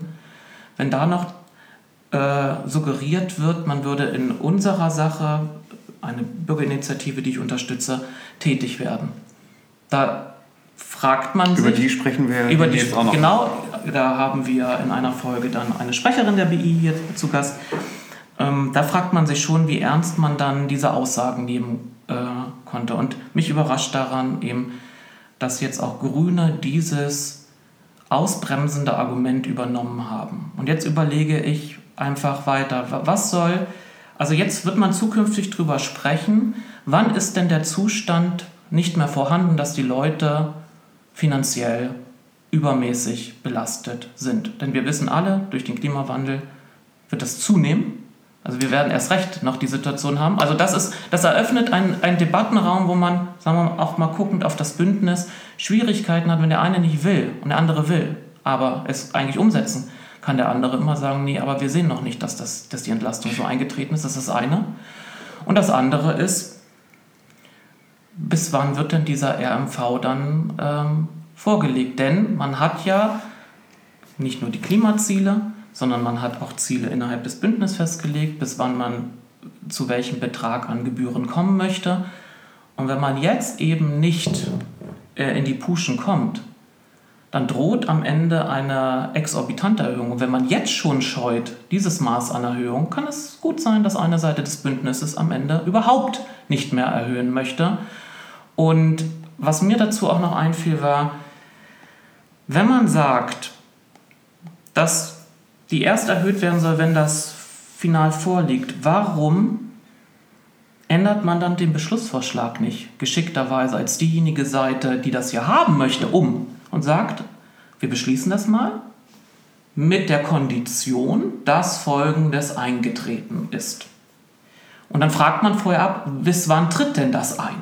wenn da noch äh, suggeriert wird, man würde in unserer Sache, eine Bürgerinitiative, die ich unterstütze, tätig werden. Da fragt man Über sich... die sprechen wir Über die, jetzt auch noch. genau, da haben wir in einer Folge dann eine Sprecherin der BI hier zu Gast. Ähm, da fragt man sich schon, wie ernst man dann diese Aussagen nehmen äh, konnte. Und mich überrascht daran eben, dass jetzt auch Grüne dieses ausbremsende Argument übernommen haben. Und jetzt überlege ich einfach weiter, wa- was soll, also jetzt wird man zukünftig drüber sprechen, wann ist denn der Zustand nicht mehr vorhanden, dass die Leute finanziell übermäßig belastet sind. Denn wir wissen alle, durch den Klimawandel wird das zunehmen. Also wir werden erst recht noch die Situation haben. Also das, ist, das eröffnet einen, einen Debattenraum, wo man, sagen wir mal, auch mal guckend auf das Bündnis, Schwierigkeiten hat, wenn der eine nicht will und der andere will, aber es eigentlich umsetzen, kann der andere immer sagen, nee, aber wir sehen noch nicht, dass, das, dass die Entlastung so eingetreten ist. Das ist das eine. Und das andere ist, bis wann wird denn dieser RMV dann ähm, vorgelegt? Denn man hat ja nicht nur die Klimaziele, sondern man hat auch Ziele innerhalb des Bündnisses festgelegt, bis wann man zu welchem Betrag an Gebühren kommen möchte. Und wenn man jetzt eben nicht äh, in die Puschen kommt, dann droht am Ende eine exorbitante Erhöhung. Und wenn man jetzt schon scheut, dieses Maß an Erhöhung, kann es gut sein, dass eine Seite des Bündnisses am Ende überhaupt nicht mehr erhöhen möchte. Und was mir dazu auch noch einfiel, war, wenn man sagt, dass die erst erhöht werden soll, wenn das Final vorliegt, warum ändert man dann den Beschlussvorschlag nicht geschickterweise als diejenige Seite, die das ja haben möchte, um und sagt, wir beschließen das mal mit der Kondition, dass Folgendes eingetreten ist. Und dann fragt man vorher ab, bis wann tritt denn das ein?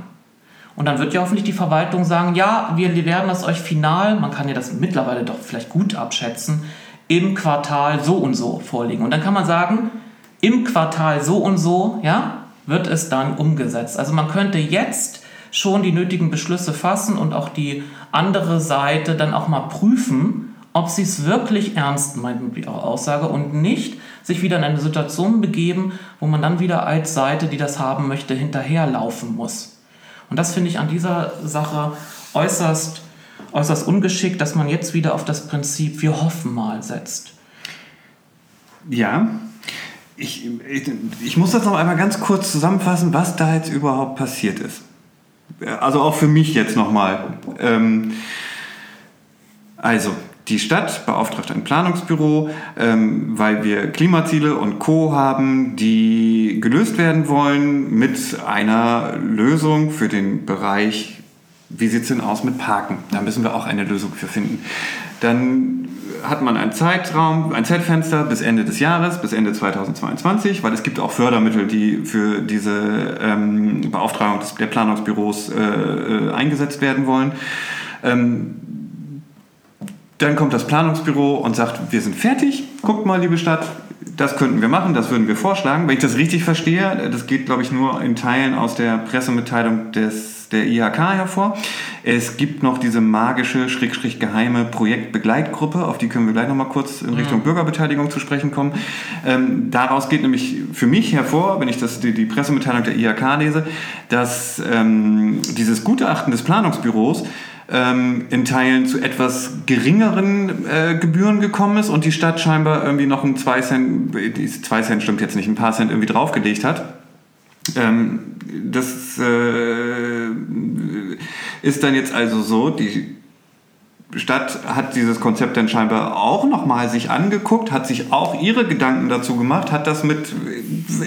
Und dann wird ja hoffentlich die Verwaltung sagen, ja, wir werden das euch final, man kann ja das mittlerweile doch vielleicht gut abschätzen, im Quartal so und so vorlegen. Und dann kann man sagen, im Quartal so und so, ja, wird es dann umgesetzt. Also man könnte jetzt schon die nötigen Beschlüsse fassen und auch die andere Seite dann auch mal prüfen, ob sie es wirklich ernst meint mit ihrer Aussage und nicht sich wieder in eine Situation begeben, wo man dann wieder als Seite, die das haben möchte, hinterherlaufen muss. Und das finde ich an dieser Sache äußerst, äußerst ungeschickt, dass man jetzt wieder auf das Prinzip wir hoffen mal setzt. Ja, ich, ich, ich muss das noch einmal ganz kurz zusammenfassen, was da jetzt überhaupt passiert ist. Also auch für mich jetzt nochmal. Ähm, also, die Stadt beauftragt ein Planungsbüro, ähm, weil wir Klimaziele und Co. haben, die gelöst werden wollen mit einer Lösung für den Bereich wie sieht es denn aus mit Parken? Da müssen wir auch eine Lösung für finden. Dann hat man einen Zeitraum, ein Zeitfenster bis Ende des Jahres, bis Ende 2022, weil es gibt auch Fördermittel, die für diese ähm, Beauftragung des, der Planungsbüros äh, äh, eingesetzt werden wollen. Ähm, dann kommt das Planungsbüro und sagt, wir sind fertig, guckt mal, liebe Stadt, das könnten wir machen, das würden wir vorschlagen. Wenn ich das richtig verstehe, das geht, glaube ich, nur in Teilen aus der Pressemitteilung des, der IHK hervor. Es gibt noch diese magische, schrägstrich geheime Projektbegleitgruppe, auf die können wir gleich nochmal kurz in Richtung mhm. Bürgerbeteiligung zu sprechen kommen. Ähm, daraus geht nämlich für mich hervor, wenn ich das, die, die Pressemitteilung der IHK lese, dass ähm, dieses Gutachten des Planungsbüros ähm, in Teilen zu etwas geringeren äh, Gebühren gekommen ist und die Stadt scheinbar irgendwie noch ein 2 Cent, die 2 Cent stimmt jetzt nicht, ein paar Cent irgendwie draufgelegt hat. Ähm, das äh, ist dann jetzt also so, die Stadt hat dieses Konzept dann scheinbar auch nochmal sich angeguckt, hat sich auch ihre Gedanken dazu gemacht, hat das mit,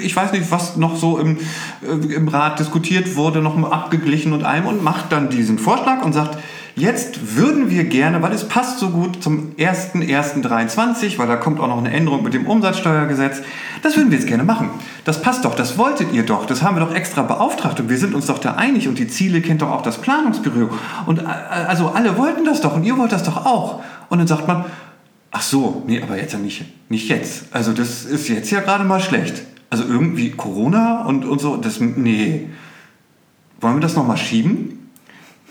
ich weiß nicht, was noch so im, äh, im Rat diskutiert wurde, nochmal abgeglichen und allem und macht dann diesen Vorschlag und sagt, Jetzt würden wir gerne, weil es passt so gut zum 01.01.23, weil da kommt auch noch eine Änderung mit dem Umsatzsteuergesetz, das würden wir jetzt gerne machen. Das passt doch, das wolltet ihr doch, das haben wir doch extra beauftragt und wir sind uns doch da einig und die Ziele kennt doch auch das Planungsbüro. Und äh, also alle wollten das doch und ihr wollt das doch auch. Und dann sagt man, ach so, nee, aber jetzt ja nicht, nicht jetzt. Also das ist jetzt ja gerade mal schlecht. Also irgendwie Corona und, und so, das, nee. Wollen wir das nochmal schieben?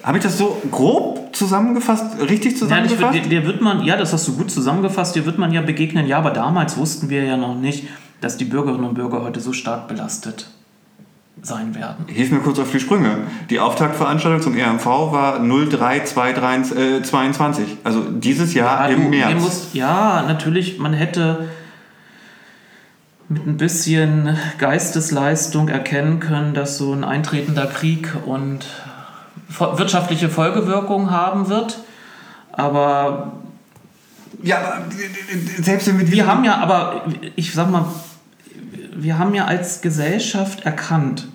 Habe ich das so grob zusammengefasst, richtig zusammengefasst? Ja, dir, dir wird man, ja, das hast du gut zusammengefasst, dir wird man ja begegnen, ja, aber damals wussten wir ja noch nicht, dass die Bürgerinnen und Bürger heute so stark belastet sein werden. Hilf mir kurz auf die Sprünge. Die Auftaktveranstaltung zum RMV war 0322, äh, also dieses Jahr ja, im du, März. Musst, ja, natürlich, man hätte mit ein bisschen Geistesleistung erkennen können, dass so ein eintretender Krieg und wirtschaftliche Folgewirkungen haben wird. Aber ja, aber selbst wenn wir wir haben ja, aber ich sag mal, wir haben ja als Gesellschaft erkannt,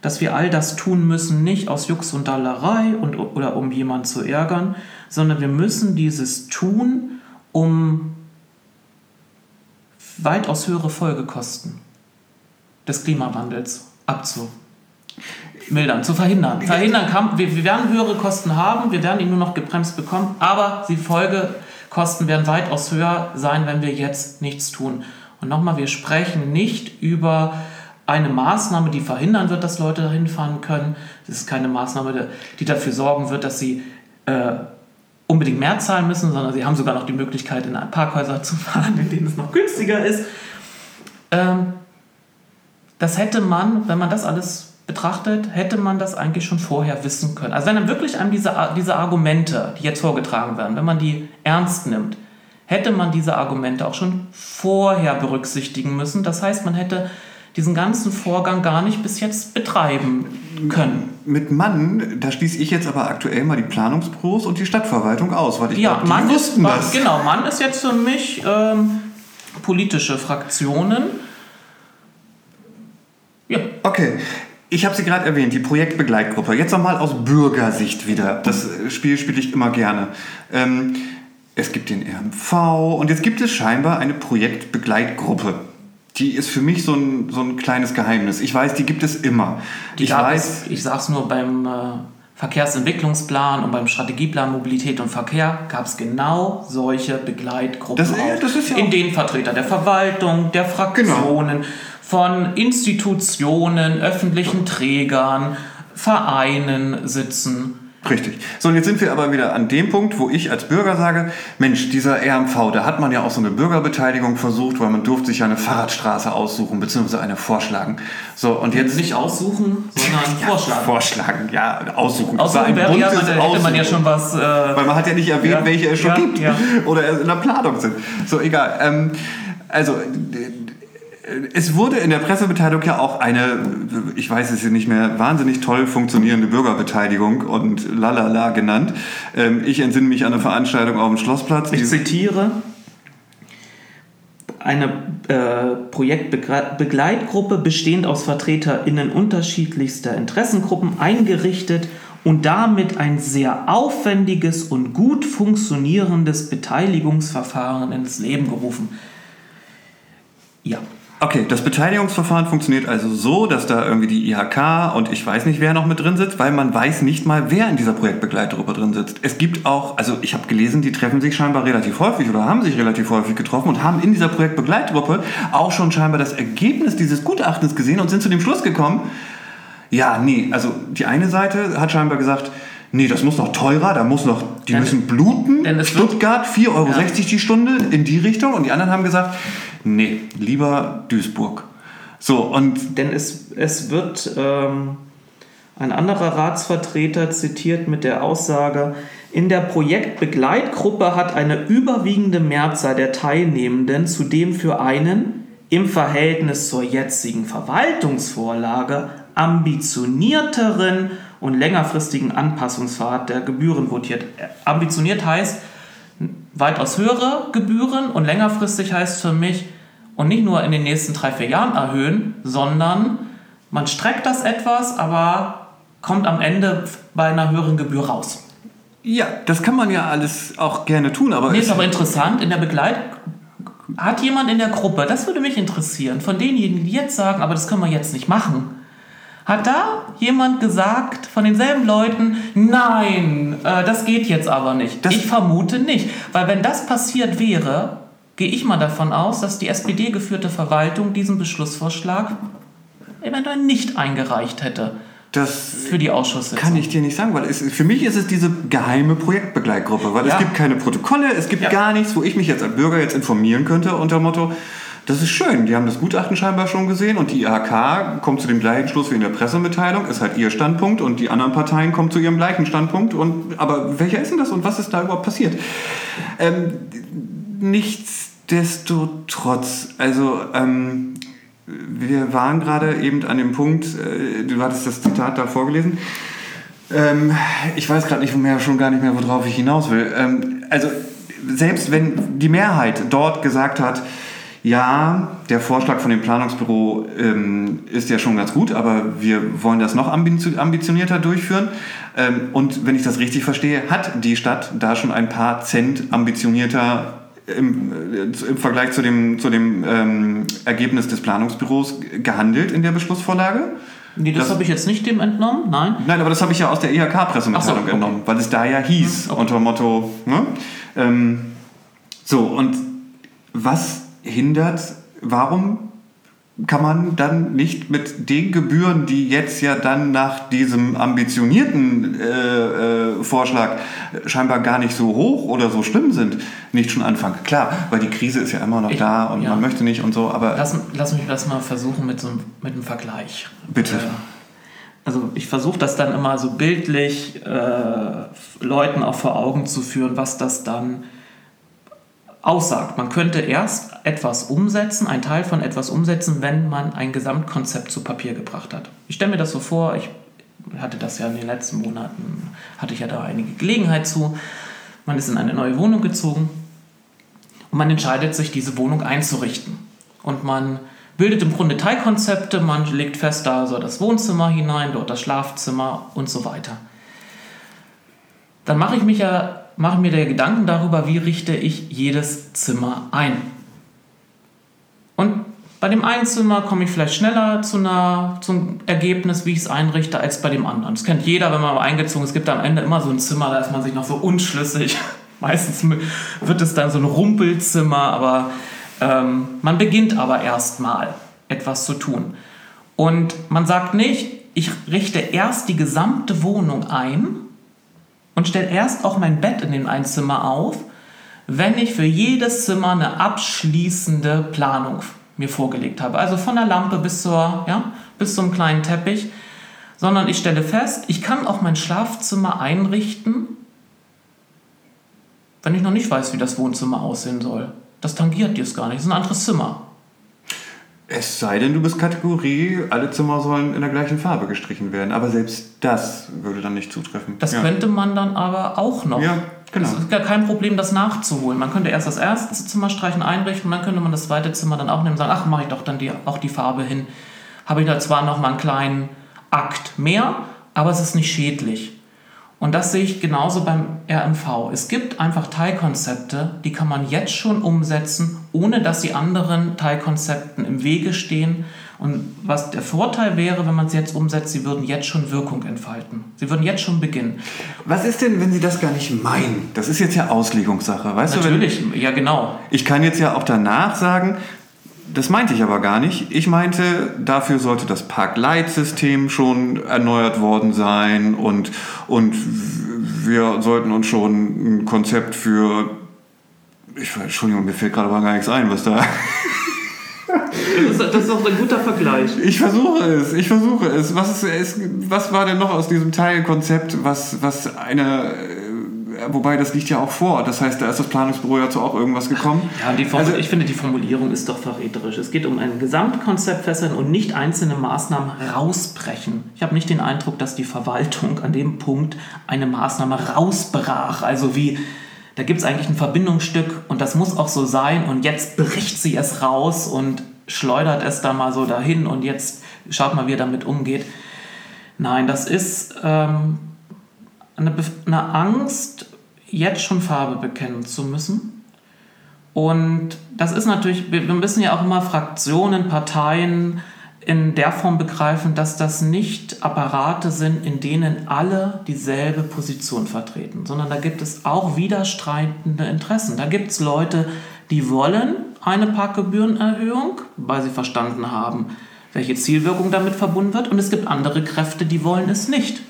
dass wir all das tun müssen, nicht aus Jux und Dallerei und, oder um jemanden zu ärgern, sondern wir müssen dieses tun, um weitaus höhere Folgekosten des Klimawandels abzu mildern, zu verhindern. Verhindern kann, wir, wir werden höhere Kosten haben, wir werden ihn nur noch gebremst bekommen, aber die Folgekosten werden weitaus höher sein, wenn wir jetzt nichts tun. Und nochmal, wir sprechen nicht über eine Maßnahme, die verhindern wird, dass Leute dahin fahren können. Das ist keine Maßnahme, die dafür sorgen wird, dass sie äh, unbedingt mehr zahlen müssen, sondern sie haben sogar noch die Möglichkeit, in Parkhäuser zu fahren, in denen es noch günstiger ist. Ähm, das hätte man, wenn man das alles betrachtet, hätte man das eigentlich schon vorher wissen können. Also wenn dann wirklich einem diese, diese Argumente, die jetzt vorgetragen werden, wenn man die ernst nimmt, hätte man diese Argumente auch schon vorher berücksichtigen müssen. Das heißt, man hätte diesen ganzen Vorgang gar nicht bis jetzt betreiben können. Mit Mann, da schließe ich jetzt aber aktuell mal die Planungsbüros und die Stadtverwaltung aus, weil ich ja, glaub, Mann wussten ist, das. Genau, Mann ist jetzt für mich ähm, politische Fraktionen. Ja. Okay, ich habe sie gerade erwähnt, die Projektbegleitgruppe. Jetzt nochmal aus Bürgersicht wieder. Das Spiel spiele ich immer gerne. Ähm, es gibt den RMV und jetzt gibt es scheinbar eine Projektbegleitgruppe. Die ist für mich so ein, so ein kleines Geheimnis. Ich weiß, die gibt es immer. Die ich weiß, es, ich sage es nur beim äh, Verkehrsentwicklungsplan und beim Strategieplan Mobilität und Verkehr gab es genau solche Begleitgruppen, das, auch, das ist ja in denen Vertreter der Verwaltung, der Fraktionen, genau von Institutionen, öffentlichen Trägern, Vereinen sitzen. Richtig. So, und jetzt sind wir aber wieder an dem Punkt, wo ich als Bürger sage, Mensch, dieser RMV, da hat man ja auch so eine Bürgerbeteiligung versucht, weil man durfte sich ja eine Fahrradstraße aussuchen, beziehungsweise eine vorschlagen. So, und jetzt... Nicht aussuchen, sondern ja, vorschlagen. Vorschlagen, ja, aussuchen. Aussuchen wäre ja, man, hätte man ja schon was... Äh, weil man hat ja nicht erwähnt, ja, welche es schon ja, gibt. Oder in der Planung sind. So, egal. Ähm, also es wurde in der Pressebeteiligung ja auch eine, ich weiß es nicht mehr, wahnsinnig toll funktionierende Bürgerbeteiligung und lalala genannt. Ähm, ich entsinne mich an eine Veranstaltung auf dem Schlossplatz. Ich zitiere eine äh, Projektbegleitgruppe bestehend aus VertreterInnen unterschiedlichster Interessengruppen eingerichtet und damit ein sehr aufwendiges und gut funktionierendes Beteiligungsverfahren ins Leben gerufen. Ja. Okay, das Beteiligungsverfahren funktioniert also so, dass da irgendwie die IHK und ich weiß nicht, wer noch mit drin sitzt, weil man weiß nicht mal, wer in dieser Projektbegleitgruppe drin sitzt. Es gibt auch, also ich habe gelesen, die treffen sich scheinbar relativ häufig oder haben sich relativ häufig getroffen und haben in dieser Projektbegleitgruppe auch schon scheinbar das Ergebnis dieses Gutachtens gesehen und sind zu dem Schluss gekommen, ja, nee, also die eine Seite hat scheinbar gesagt, nee, das muss noch teurer, da muss noch, die müssen bluten. Stuttgart, 4,60 Euro ja. die Stunde in die Richtung. Und die anderen haben gesagt, nee, lieber Duisburg. So, und. Denn es, es wird ähm, ein anderer Ratsvertreter zitiert mit der Aussage, in der Projektbegleitgruppe hat eine überwiegende Mehrzahl der Teilnehmenden zudem für einen im Verhältnis zur jetzigen Verwaltungsvorlage ambitionierteren und längerfristigen Anpassungspfad der Gebühren votiert. Ambitioniert heißt weitaus höhere Gebühren und längerfristig heißt für mich und nicht nur in den nächsten drei, vier Jahren erhöhen, sondern man streckt das etwas, aber kommt am Ende bei einer höheren Gebühr raus. Ja, das kann man ja alles auch gerne tun, aber. Nee, ist aber interessant, in der Begleit hat jemand in der Gruppe, das würde mich interessieren, von denjenigen, die jetzt sagen, aber das können wir jetzt nicht machen hat da jemand gesagt von denselben Leuten, nein, äh, das geht jetzt aber nicht? Das ich vermute nicht. Weil wenn das passiert wäre, gehe ich mal davon aus, dass die SPD-geführte Verwaltung diesen Beschlussvorschlag eventuell nicht eingereicht hätte. Das für die Ausschusssitzung. Kann ich dir nicht sagen, weil es, für mich ist es diese geheime Projektbegleitgruppe, weil ja. es gibt keine Protokolle, es gibt ja. gar nichts, wo ich mich jetzt als Bürger jetzt informieren könnte unter Motto, das ist schön. Die haben das Gutachten scheinbar schon gesehen und die IHK kommt zu dem gleichen Schluss wie in der Pressemitteilung, ist halt ihr Standpunkt und die anderen Parteien kommen zu ihrem gleichen Standpunkt. Und, aber welcher ist denn das und was ist da überhaupt passiert? Ähm, nichtsdestotrotz, also ähm, wir waren gerade eben an dem Punkt, äh, du hattest das Zitat da vorgelesen. Ähm, ich weiß gerade nicht mehr, schon gar nicht mehr, worauf ich hinaus will. Ähm, also selbst wenn die Mehrheit dort gesagt hat, ja, der Vorschlag von dem Planungsbüro ähm, ist ja schon ganz gut, aber wir wollen das noch ambitionierter durchführen. Ähm, und wenn ich das richtig verstehe, hat die Stadt da schon ein paar Cent ambitionierter im, äh, im Vergleich zu dem, zu dem ähm, Ergebnis des Planungsbüros gehandelt in der Beschlussvorlage. Nee, das, das habe ich jetzt nicht dem entnommen, nein. Nein, aber das habe ich ja aus der IHK-Pressemitteilung so, okay. entnommen, weil es da ja hieß, okay. unter Motto, ne? Ähm, so, und was hindert, warum kann man dann nicht mit den Gebühren, die jetzt ja dann nach diesem ambitionierten äh, äh, Vorschlag scheinbar gar nicht so hoch oder so schlimm sind, nicht schon anfangen? Klar, weil die Krise ist ja immer noch ich, da und ja. man möchte nicht und so, aber... Lass, lass mich das mal versuchen mit, so, mit einem Vergleich. Bitte. Äh, also ich versuche das dann immer so bildlich äh, Leuten auch vor Augen zu führen, was das dann aussagt. Man könnte erst etwas umsetzen, einen Teil von etwas umsetzen, wenn man ein Gesamtkonzept zu Papier gebracht hat. Ich stelle mir das so vor, ich hatte das ja in den letzten Monaten, hatte ich ja da einige Gelegenheit zu. Man ist in eine neue Wohnung gezogen und man entscheidet sich, diese Wohnung einzurichten. Und man bildet im Grunde Teilkonzepte, man legt fest, da soll das Wohnzimmer hinein, dort das Schlafzimmer und so weiter. Dann mache ich mich ja mache mir der Gedanken darüber, wie richte ich jedes Zimmer ein. Und bei dem einen Zimmer komme ich vielleicht schneller zu einer, zum Ergebnis, wie ich es einrichte, als bei dem anderen. Das kennt jeder, wenn man eingezogen ist. Es gibt am Ende immer so ein Zimmer, da ist man sich noch so unschlüssig. Meistens wird es dann so ein Rumpelzimmer, aber ähm, man beginnt aber erstmal etwas zu tun. Und man sagt nicht, ich richte erst die gesamte Wohnung ein und stelle erst auch mein Bett in dem Einzimmer auf, wenn ich für jedes Zimmer eine abschließende Planung mir vorgelegt habe. Also von der Lampe bis, zur, ja, bis zum kleinen Teppich. Sondern ich stelle fest, ich kann auch mein Schlafzimmer einrichten, wenn ich noch nicht weiß, wie das Wohnzimmer aussehen soll. Das tangiert jetzt gar nicht, das ist ein anderes Zimmer. Es sei denn, du bist Kategorie, alle Zimmer sollen in der gleichen Farbe gestrichen werden. Aber selbst das würde dann nicht zutreffen. Das ja. könnte man dann aber auch noch. Ja, genau. Es ist gar kein Problem, das nachzuholen. Man könnte erst das erste Zimmer streichen, einrichten und dann könnte man das zweite Zimmer dann auch nehmen und sagen, ach, mache ich doch dann die, auch die Farbe hin. Habe ich da zwar noch mal einen kleinen Akt mehr, aber es ist nicht schädlich. Und das sehe ich genauso beim RMV. Es gibt einfach Teilkonzepte, die kann man jetzt schon umsetzen, ohne dass die anderen Teilkonzepten im Wege stehen. Und was der Vorteil wäre, wenn man es jetzt umsetzt, sie würden jetzt schon Wirkung entfalten. Sie würden jetzt schon beginnen. Was ist denn, wenn Sie das gar nicht meinen? Das ist jetzt ja Auslegungssache, weißt Natürlich, du? Natürlich, ja genau. Ich kann jetzt ja auch danach sagen, das meinte ich aber gar nicht. Ich meinte, dafür sollte das Parkleitsystem schon erneuert worden sein und, und wir sollten uns schon ein Konzept für. Ich, Entschuldigung, mir fällt gerade aber gar nichts ein, was da. Das ist, auch ein guter Vergleich. Ich versuche es, ich versuche es. Was, ist, was war denn noch aus diesem Teilkonzept, was, was eine wobei das liegt ja auch vor. Das heißt, da ist das Planungsbüro ja zu auch irgendwas gekommen. Ja, die also, ich finde, die Formulierung ist doch verräterisch. Es geht um ein Gesamtkonzept fesseln und nicht einzelne Maßnahmen rausbrechen. Ich habe nicht den Eindruck, dass die Verwaltung an dem Punkt eine Maßnahme rausbrach. Also wie, da gibt es eigentlich ein Verbindungsstück und das muss auch so sein und jetzt bricht sie es raus und schleudert es da mal so dahin und jetzt schaut mal, wie er damit umgeht. Nein, das ist ähm, eine, eine Angst, jetzt schon Farbe bekennen zu müssen. Und das ist natürlich, wir müssen ja auch immer Fraktionen, Parteien in der Form begreifen, dass das nicht Apparate sind, in denen alle dieselbe Position vertreten, sondern da gibt es auch widerstreitende Interessen. Da gibt es Leute, die wollen eine Parkgebührenerhöhung, weil sie verstanden haben, welche Zielwirkung damit verbunden wird, und es gibt andere Kräfte, die wollen es nicht.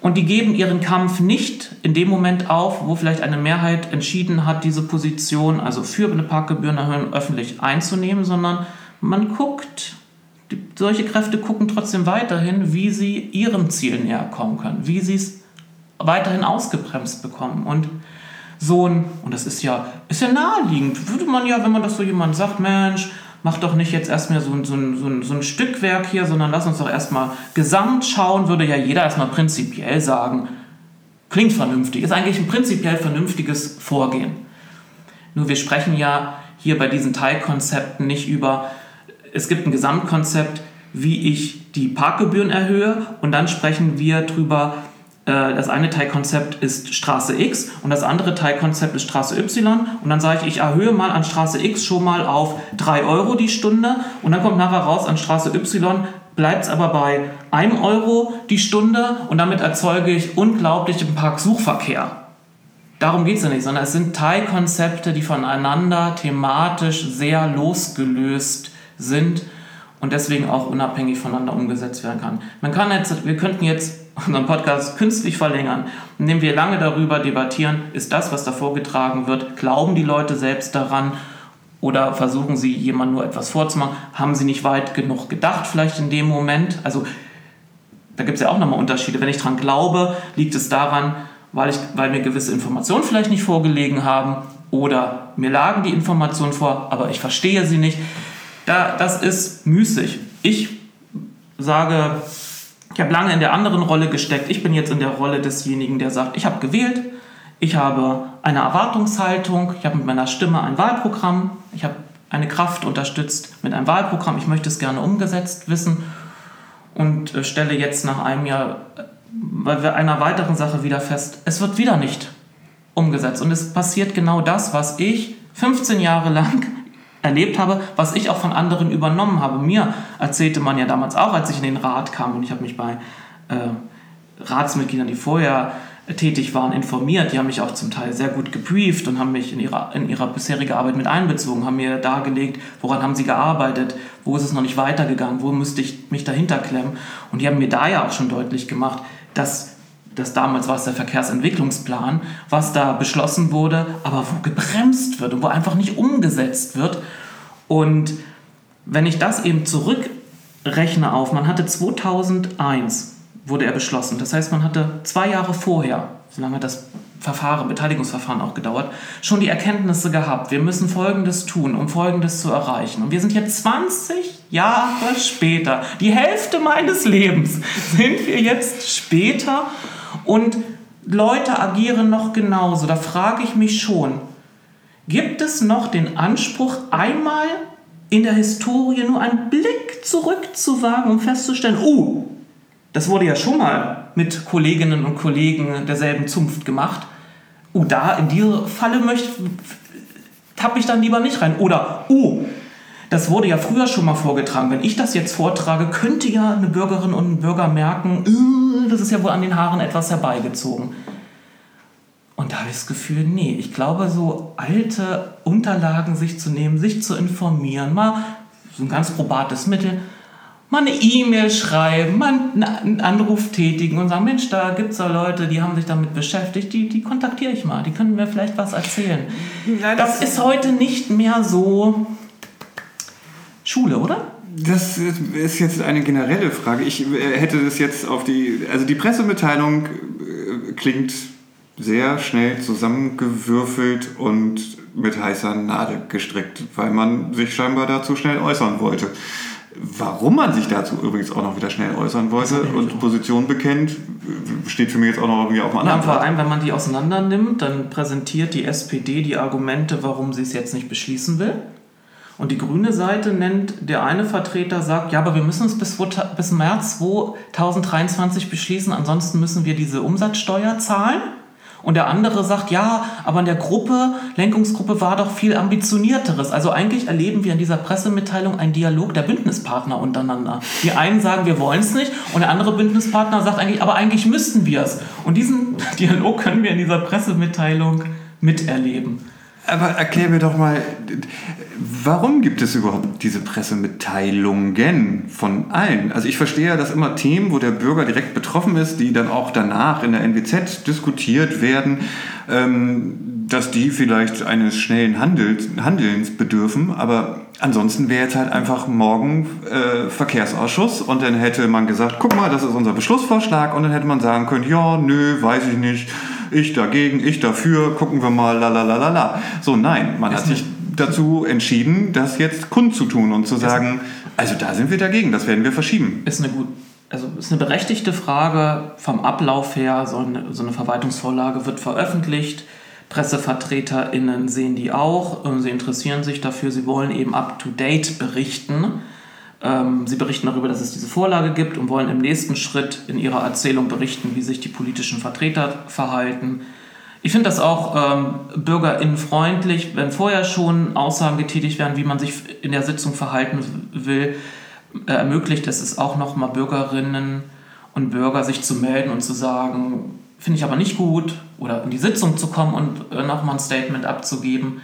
Und die geben ihren Kampf nicht in dem Moment auf, wo vielleicht eine Mehrheit entschieden hat, diese Position, also für eine Parkgebührenerhöhung öffentlich einzunehmen, sondern man guckt, solche Kräfte gucken trotzdem weiterhin, wie sie ihrem Ziel näher kommen können, wie sie es weiterhin ausgebremst bekommen. Und so ein, und das ist ja, ist ja naheliegend, würde man ja, wenn man das so jemand sagt, Mensch, mach doch nicht jetzt erstmal so, so, so, so ein Stückwerk hier, sondern lass uns doch erstmal gesamt schauen, würde ja jeder erstmal prinzipiell sagen, klingt vernünftig, ist eigentlich ein prinzipiell vernünftiges Vorgehen. Nur wir sprechen ja hier bei diesen Teilkonzepten nicht über, es gibt ein Gesamtkonzept, wie ich die Parkgebühren erhöhe und dann sprechen wir darüber, äh, das eine Teilkonzept ist Straße X und das andere Teilkonzept ist Straße Y. Und dann sage ich, ich erhöhe mal an Straße X schon mal auf 3 Euro die Stunde und dann kommt nachher raus an Straße Y bleibt es aber bei 1 Euro die Stunde und damit erzeuge ich unglaublichen Parksuchverkehr. Darum geht es ja nicht, sondern es sind Teilkonzepte, die voneinander thematisch sehr losgelöst sind und deswegen auch unabhängig voneinander umgesetzt werden kann. Man kann jetzt, wir könnten jetzt unseren Podcast künstlich verlängern, indem wir lange darüber debattieren, ist das, was da vorgetragen wird, glauben die Leute selbst daran oder versuchen sie jemand nur etwas vorzumachen, haben sie nicht weit genug gedacht vielleicht in dem Moment, also da gibt es ja auch nochmal Unterschiede, wenn ich daran glaube, liegt es daran, weil, ich, weil mir gewisse Informationen vielleicht nicht vorgelegen haben oder mir lagen die Informationen vor, aber ich verstehe sie nicht. Da, das ist müßig. Ich sage, ich habe lange in der anderen Rolle gesteckt. Ich bin jetzt in der Rolle desjenigen, der sagt, ich habe gewählt, ich habe eine Erwartungshaltung, ich habe mit meiner Stimme ein Wahlprogramm, ich habe eine Kraft unterstützt mit einem Wahlprogramm, ich möchte es gerne umgesetzt wissen und äh, stelle jetzt nach einem Jahr äh, bei einer weiteren Sache wieder fest, es wird wieder nicht umgesetzt. Und es passiert genau das, was ich 15 Jahre lang erlebt habe, was ich auch von anderen übernommen habe. Mir erzählte man ja damals auch, als ich in den Rat kam und ich habe mich bei äh, Ratsmitgliedern, die vorher tätig waren, informiert. Die haben mich auch zum Teil sehr gut gebrieft und haben mich in ihrer, in ihrer bisherigen Arbeit mit einbezogen, haben mir dargelegt, woran haben sie gearbeitet, wo ist es noch nicht weitergegangen, wo müsste ich mich dahinter klemmen. Und die haben mir da ja auch schon deutlich gemacht, dass das damals war es der Verkehrsentwicklungsplan, was da beschlossen wurde, aber wo gebremst wird und wo einfach nicht umgesetzt wird. Und wenn ich das eben zurückrechne auf, man hatte 2001 wurde er beschlossen. Das heißt, man hatte zwei Jahre vorher, solange das Verfahren, Beteiligungsverfahren auch gedauert, schon die Erkenntnisse gehabt. Wir müssen Folgendes tun, um Folgendes zu erreichen. Und wir sind jetzt 20 Jahre später, die Hälfte meines Lebens sind wir jetzt später und Leute agieren noch genauso. Da frage ich mich schon, gibt es noch den Anspruch, einmal in der Historie nur einen Blick zurückzuwagen, um festzustellen, oh, Das wurde ja schon mal mit Kolleginnen und Kollegen derselben Zunft gemacht. Oh, da in diese Falle möchte, tappe ich dann lieber nicht rein. Oder, oh, das wurde ja früher schon mal vorgetragen. Wenn ich das jetzt vortrage, könnte ja eine Bürgerin und ein Bürger merken, äh, das ist ja wohl an den Haaren etwas herbeigezogen. Und da habe ich das Gefühl, nee, ich glaube, so alte Unterlagen sich zu nehmen, sich zu informieren, mal so ein ganz probates Mittel, mal eine E-Mail schreiben, mal einen Anruf tätigen und sagen, Mensch, da gibt es da Leute, die haben sich damit beschäftigt, die, die kontaktiere ich mal, die können mir vielleicht was erzählen. Ja, das, das ist heute nicht mehr so Schule, oder? Das ist jetzt eine generelle Frage. Ich äh, hätte das jetzt auf die, also die Pressemitteilung äh, klingt sehr schnell zusammengewürfelt und mit heißer Nadel gestrickt, weil man sich scheinbar dazu schnell äußern wollte. Warum man sich dazu übrigens auch noch wieder schnell äußern wollte und. Position bekennt, steht für mich jetzt auch noch irgendwie auf dem anderen. Ja, vor allem, wenn man die auseinander nimmt, dann präsentiert die SPD die Argumente, warum sie es jetzt nicht beschließen will. Und die grüne Seite nennt, der eine Vertreter sagt, ja, aber wir müssen es bis, bis März 2023 beschließen, ansonsten müssen wir diese Umsatzsteuer zahlen. Und der andere sagt, ja, aber in der Gruppe, Lenkungsgruppe war doch viel ambitionierteres. Also eigentlich erleben wir in dieser Pressemitteilung einen Dialog der Bündnispartner untereinander. Die einen sagen, wir wollen es nicht und der andere Bündnispartner sagt eigentlich, aber eigentlich müssten wir es. Und diesen Dialog können wir in dieser Pressemitteilung miterleben. Aber erklär mir doch mal, warum gibt es überhaupt diese Pressemitteilungen von allen? Also ich verstehe ja, dass immer Themen, wo der Bürger direkt betroffen ist, die dann auch danach in der NWZ diskutiert werden, ähm, dass die vielleicht eines schnellen Handels, Handelns bedürfen. Aber ansonsten wäre jetzt halt einfach morgen äh, Verkehrsausschuss und dann hätte man gesagt, guck mal, das ist unser Beschlussvorschlag und dann hätte man sagen können, ja, nö, weiß ich nicht ich dagegen, ich dafür, gucken wir mal, la la la la la. So, nein, man ist hat sich dazu entschieden, das jetzt kundzutun und zu sagen, also da sind wir dagegen, das werden wir verschieben. Ist eine gut, also ist eine berechtigte Frage vom Ablauf her. So eine, so eine Verwaltungsvorlage wird veröffentlicht. PressevertreterInnen sehen die auch, sie interessieren sich dafür, sie wollen eben up to date berichten. Ähm, sie berichten darüber, dass es diese Vorlage gibt und wollen im nächsten Schritt in ihrer Erzählung berichten, wie sich die politischen Vertreter verhalten. Ich finde das auch ähm, bürgerinnenfreundlich, wenn vorher schon Aussagen getätigt werden, wie man sich in der Sitzung verhalten will, äh, ermöglicht es es auch nochmal Bürgerinnen und Bürger sich zu melden und zu sagen, finde ich aber nicht gut, oder in die Sitzung zu kommen und äh, nochmal ein Statement abzugeben.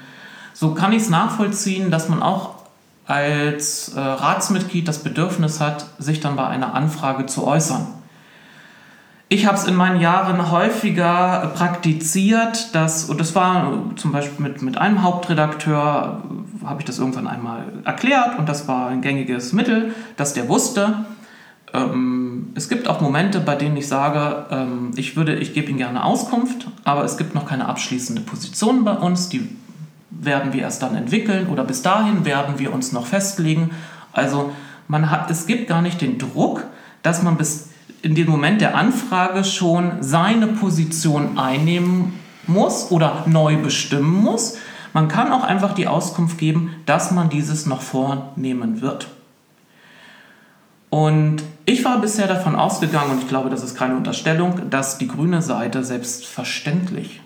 So kann ich es nachvollziehen, dass man auch als äh, Ratsmitglied das Bedürfnis hat, sich dann bei einer Anfrage zu äußern. Ich habe es in meinen Jahren häufiger praktiziert, dass, und das war zum Beispiel mit, mit einem Hauptredakteur, habe ich das irgendwann einmal erklärt und das war ein gängiges Mittel, dass der wusste, ähm, es gibt auch Momente, bei denen ich sage, ähm, ich würde, ich gebe Ihnen gerne Auskunft, aber es gibt noch keine abschließende Position bei uns, die werden wir erst dann entwickeln oder bis dahin werden wir uns noch festlegen. Also man hat, es gibt gar nicht den Druck, dass man bis in dem Moment der Anfrage schon seine Position einnehmen muss oder neu bestimmen muss. Man kann auch einfach die Auskunft geben, dass man dieses noch vornehmen wird. Und ich war bisher davon ausgegangen, und ich glaube, das ist keine Unterstellung, dass die grüne Seite selbstverständlich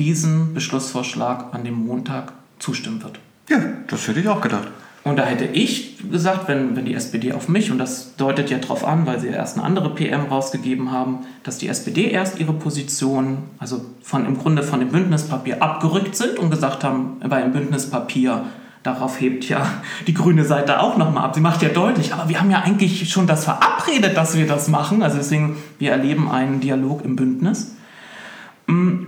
diesen Beschlussvorschlag an dem Montag zustimmen wird. Ja, das hätte ich auch gedacht. Und da hätte ich gesagt, wenn, wenn die SPD auf mich, und das deutet ja darauf an, weil sie ja erst eine andere PM rausgegeben haben, dass die SPD erst ihre Position, also von, im Grunde von dem Bündnispapier abgerückt sind und gesagt haben, bei dem Bündnispapier, darauf hebt ja die grüne Seite auch nochmal ab. Sie macht ja deutlich, aber wir haben ja eigentlich schon das verabredet, dass wir das machen. Also deswegen, wir erleben einen Dialog im Bündnis. Mm,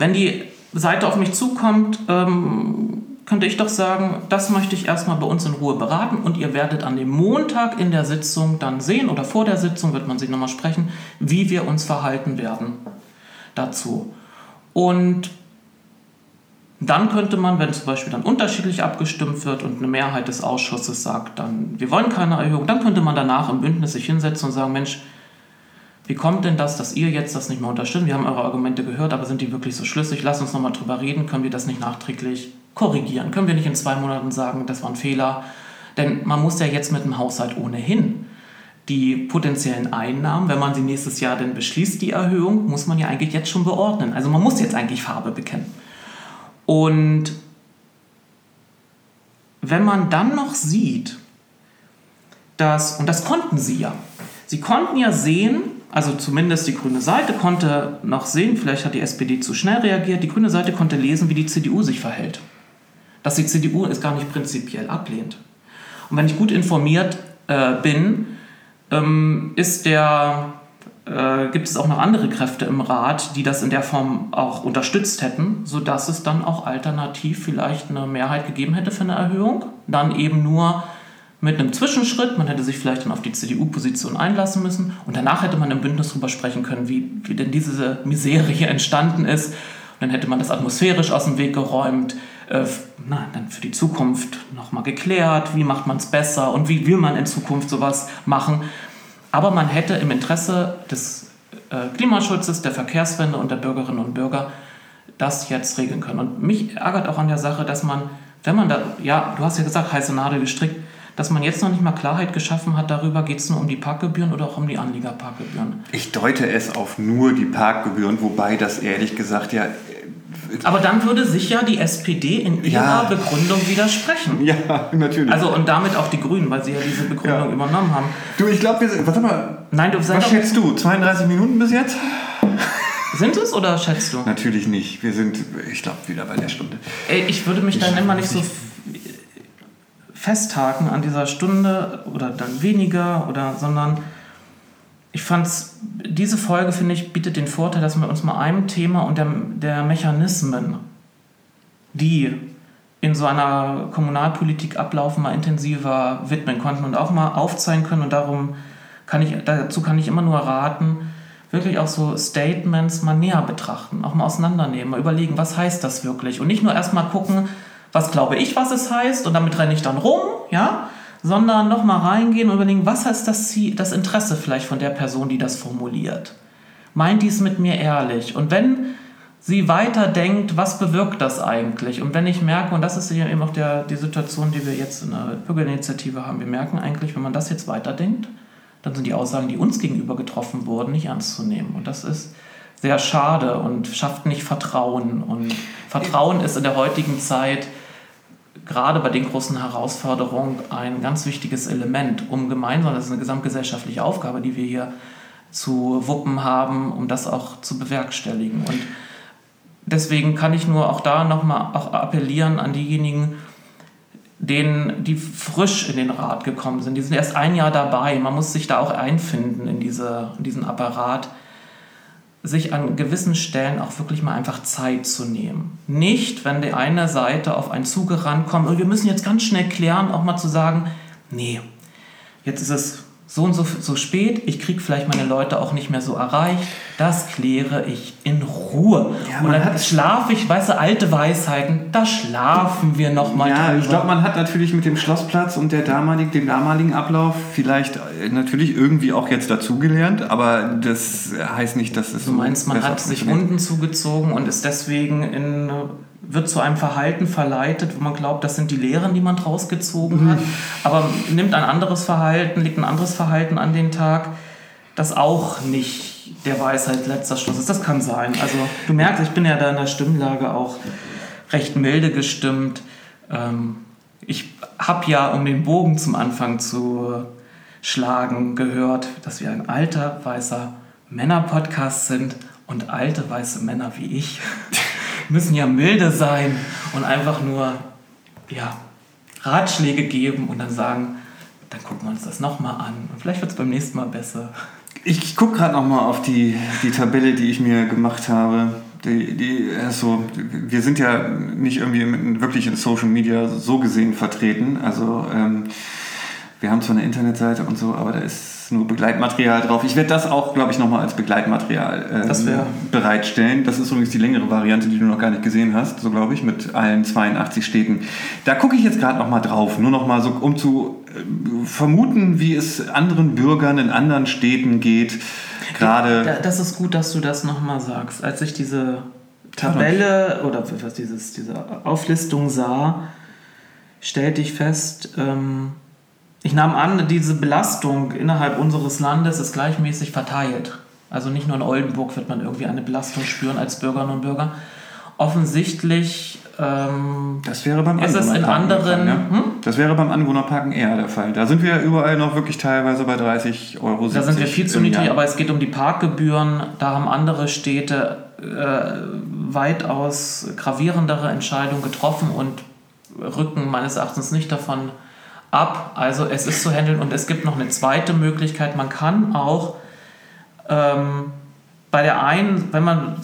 wenn die Seite auf mich zukommt, ähm, könnte ich doch sagen, das möchte ich erstmal bei uns in Ruhe beraten und ihr werdet an dem Montag in der Sitzung dann sehen oder vor der Sitzung wird man sich nochmal sprechen, wie wir uns verhalten werden dazu. Und dann könnte man, wenn zum Beispiel dann unterschiedlich abgestimmt wird und eine Mehrheit des Ausschusses sagt, dann wir wollen keine Erhöhung, dann könnte man danach im Bündnis sich hinsetzen und sagen, Mensch, wie kommt denn das, dass ihr jetzt das nicht mehr unterstützt? Wir haben eure Argumente gehört, aber sind die wirklich so schlüssig? Lasst uns nochmal drüber reden. Können wir das nicht nachträglich korrigieren? Können wir nicht in zwei Monaten sagen, das war ein Fehler? Denn man muss ja jetzt mit dem Haushalt ohnehin die potenziellen Einnahmen, wenn man sie nächstes Jahr denn beschließt, die Erhöhung, muss man ja eigentlich jetzt schon beordnen. Also man muss jetzt eigentlich Farbe bekennen. Und wenn man dann noch sieht, dass, und das konnten sie ja, sie konnten ja sehen, also zumindest die grüne Seite konnte noch sehen, vielleicht hat die SPD zu schnell reagiert, die grüne Seite konnte lesen, wie die CDU sich verhält. Dass die CDU es gar nicht prinzipiell ablehnt. Und wenn ich gut informiert äh, bin, ähm, ist der, äh, gibt es auch noch andere Kräfte im Rat, die das in der Form auch unterstützt hätten, sodass es dann auch alternativ vielleicht eine Mehrheit gegeben hätte für eine Erhöhung. Dann eben nur mit einem Zwischenschritt. Man hätte sich vielleicht dann auf die CDU-Position einlassen müssen. Und danach hätte man im Bündnis darüber sprechen können, wie, wie denn diese Misere hier entstanden ist. Und dann hätte man das atmosphärisch aus dem Weg geräumt. Äh, na, dann für die Zukunft nochmal geklärt, wie macht man es besser und wie will man in Zukunft sowas machen. Aber man hätte im Interesse des äh, Klimaschutzes, der Verkehrswende und der Bürgerinnen und Bürger das jetzt regeln können. Und mich ärgert auch an der Sache, dass man, wenn man da, ja, du hast ja gesagt, heiße Nadel gestrickt, dass man jetzt noch nicht mal Klarheit geschaffen hat darüber, geht es nur um die Parkgebühren oder auch um die Anliegerparkgebühren. Ich deute es auf nur die Parkgebühren, wobei das ehrlich gesagt ja. Aber dann würde sich ja die SPD in ihrer ja. Begründung widersprechen. Ja, natürlich. Also und damit auch die Grünen, weil sie ja diese Begründung ja. übernommen haben. Du, ich glaube, wir sind. Warte mal. Nein, du Was schätzt du? 32 Minuten bis jetzt? Sind es oder schätzt du? Natürlich nicht. Wir sind, ich glaube, wieder bei der Stunde. Ey, ich würde mich ich dann immer nicht so festhaken an dieser Stunde oder dann weniger oder sondern ich fand's diese Folge finde ich bietet den Vorteil, dass wir uns mal einem Thema und der, der Mechanismen, die in so einer Kommunalpolitik ablaufen, mal intensiver widmen konnten und auch mal aufzeigen können. Und darum kann ich dazu kann ich immer nur raten, wirklich auch so Statements mal näher betrachten, auch mal auseinandernehmen, mal überlegen, was heißt das wirklich? Und nicht nur erstmal gucken, was glaube ich, was es heißt und damit renne ich dann rum, ja, sondern nochmal reingehen und überlegen, was heißt das, Ziel, das Interesse vielleicht von der Person, die das formuliert. Meint dies mit mir ehrlich? Und wenn sie weiterdenkt, was bewirkt das eigentlich? Und wenn ich merke, und das ist eben auch der, die Situation, die wir jetzt in der Bürgerinitiative haben, wir merken eigentlich, wenn man das jetzt weiterdenkt, dann sind die Aussagen, die uns gegenüber getroffen wurden, nicht ernst zu nehmen. Und das ist sehr schade und schafft nicht Vertrauen. Und Vertrauen ist in der heutigen Zeit gerade bei den großen Herausforderungen ein ganz wichtiges Element, um gemeinsam, das ist eine gesamtgesellschaftliche Aufgabe, die wir hier zu wuppen haben, um das auch zu bewerkstelligen. Und deswegen kann ich nur auch da nochmal auch appellieren an diejenigen, denen, die frisch in den Rat gekommen sind. Die sind erst ein Jahr dabei. Man muss sich da auch einfinden in, diese, in diesen Apparat sich an gewissen Stellen auch wirklich mal einfach Zeit zu nehmen. Nicht, wenn die eine Seite auf einen zugerannt kommt und wir müssen jetzt ganz schnell klären, auch mal zu sagen, nee, jetzt ist es so und so, so spät, ich kriege vielleicht meine Leute auch nicht mehr so erreicht, das kläre ich in Ruhe. Ja, und dann schlafe ich, weißt du, alte Weisheiten, da schlafen wir nochmal. Ja, drüber. ich glaube, man hat natürlich mit dem Schlossplatz und der damalig, dem damaligen Ablauf vielleicht äh, natürlich irgendwie auch jetzt dazugelernt, aber das heißt nicht, dass es Du meinst, man hat sich Wunden zugezogen und ist deswegen in wird zu einem Verhalten verleitet, wo man glaubt, das sind die Lehren, die man draus gezogen mhm. hat, aber nimmt ein anderes Verhalten, legt ein anderes Verhalten an den Tag, das auch nicht der Weisheit letzter Schluss ist. Das kann sein. Also du merkst, ich bin ja da in der Stimmlage auch recht milde gestimmt. Ähm, ich habe ja, um den Bogen zum Anfang zu schlagen, gehört, dass wir ein alter, weißer Männer-Podcast sind und alte, weiße Männer wie ich müssen ja milde sein und einfach nur ja, Ratschläge geben und dann sagen, dann gucken wir uns das nochmal an und vielleicht wird es beim nächsten Mal besser. Ich gucke gerade nochmal auf die, die Tabelle, die ich mir gemacht habe. Die, die, also, wir sind ja nicht irgendwie wirklich in Social Media so gesehen vertreten. Also ähm, wir haben zwar eine Internetseite und so, aber da ist nur Begleitmaterial drauf. Ich werde das auch, glaube ich, nochmal als Begleitmaterial ähm, bereitstellen. Das ist übrigens die längere Variante, die du noch gar nicht gesehen hast, so glaube ich, mit allen 82 Städten. Da gucke ich jetzt gerade nochmal drauf, nur nochmal so, um zu äh, vermuten, wie es anderen Bürgern in anderen Städten geht. Gerade. Das ist gut, dass du das nochmal sagst. Als ich diese Tabelle oder was dieses, diese Auflistung sah, stellte ich fest, ähm, Ich nahm an, diese Belastung innerhalb unseres Landes ist gleichmäßig verteilt. Also nicht nur in Oldenburg wird man irgendwie eine Belastung spüren als Bürgerinnen und Bürger. Offensichtlich ähm, Das wäre beim ist es in anderen. Fall, ne? Hm? Das wäre beim Anwohnerparken eher der Fall. Da sind wir ja überall noch wirklich teilweise bei 30 Euro. Da sind wir viel zu niedrig, Jahr. aber es geht um die Parkgebühren. Da haben andere Städte äh, weitaus gravierendere Entscheidungen getroffen und rücken meines Erachtens nicht davon ab. Also es ist zu handeln und es gibt noch eine zweite Möglichkeit. Man kann auch ähm, bei der einen, wenn man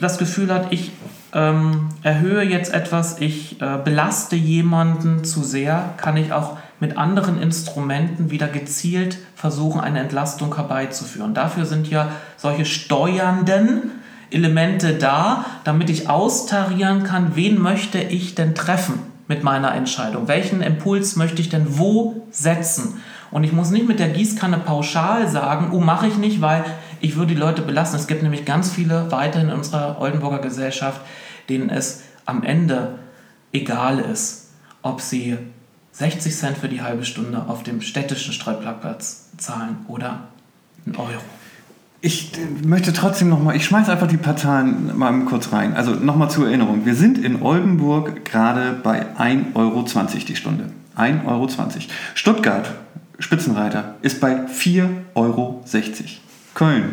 das Gefühl hat, ich ähm, erhöhe jetzt etwas, ich äh, belaste jemanden zu sehr, kann ich auch mit anderen Instrumenten wieder gezielt versuchen, eine Entlastung herbeizuführen. Dafür sind ja solche steuernden Elemente da, damit ich austarieren kann, wen möchte ich denn treffen mit meiner Entscheidung? Welchen Impuls möchte ich denn wo setzen? Und ich muss nicht mit der Gießkanne pauschal sagen, oh, mache ich nicht, weil ich würde die Leute belasten. Es gibt nämlich ganz viele weiterhin in unserer Oldenburger Gesellschaft, denen es am Ende egal ist, ob sie 60 Cent für die halbe Stunde auf dem städtischen Streitparkplatz zahlen oder einen Euro. Ich äh, möchte trotzdem nochmal, ich schmeiß einfach die paar Zahlen mal kurz rein. Also nochmal zur Erinnerung. Wir sind in Oldenburg gerade bei 1,20 Euro die Stunde. 1,20 Euro. Stuttgart, Spitzenreiter, ist bei 4,60 Euro. Köln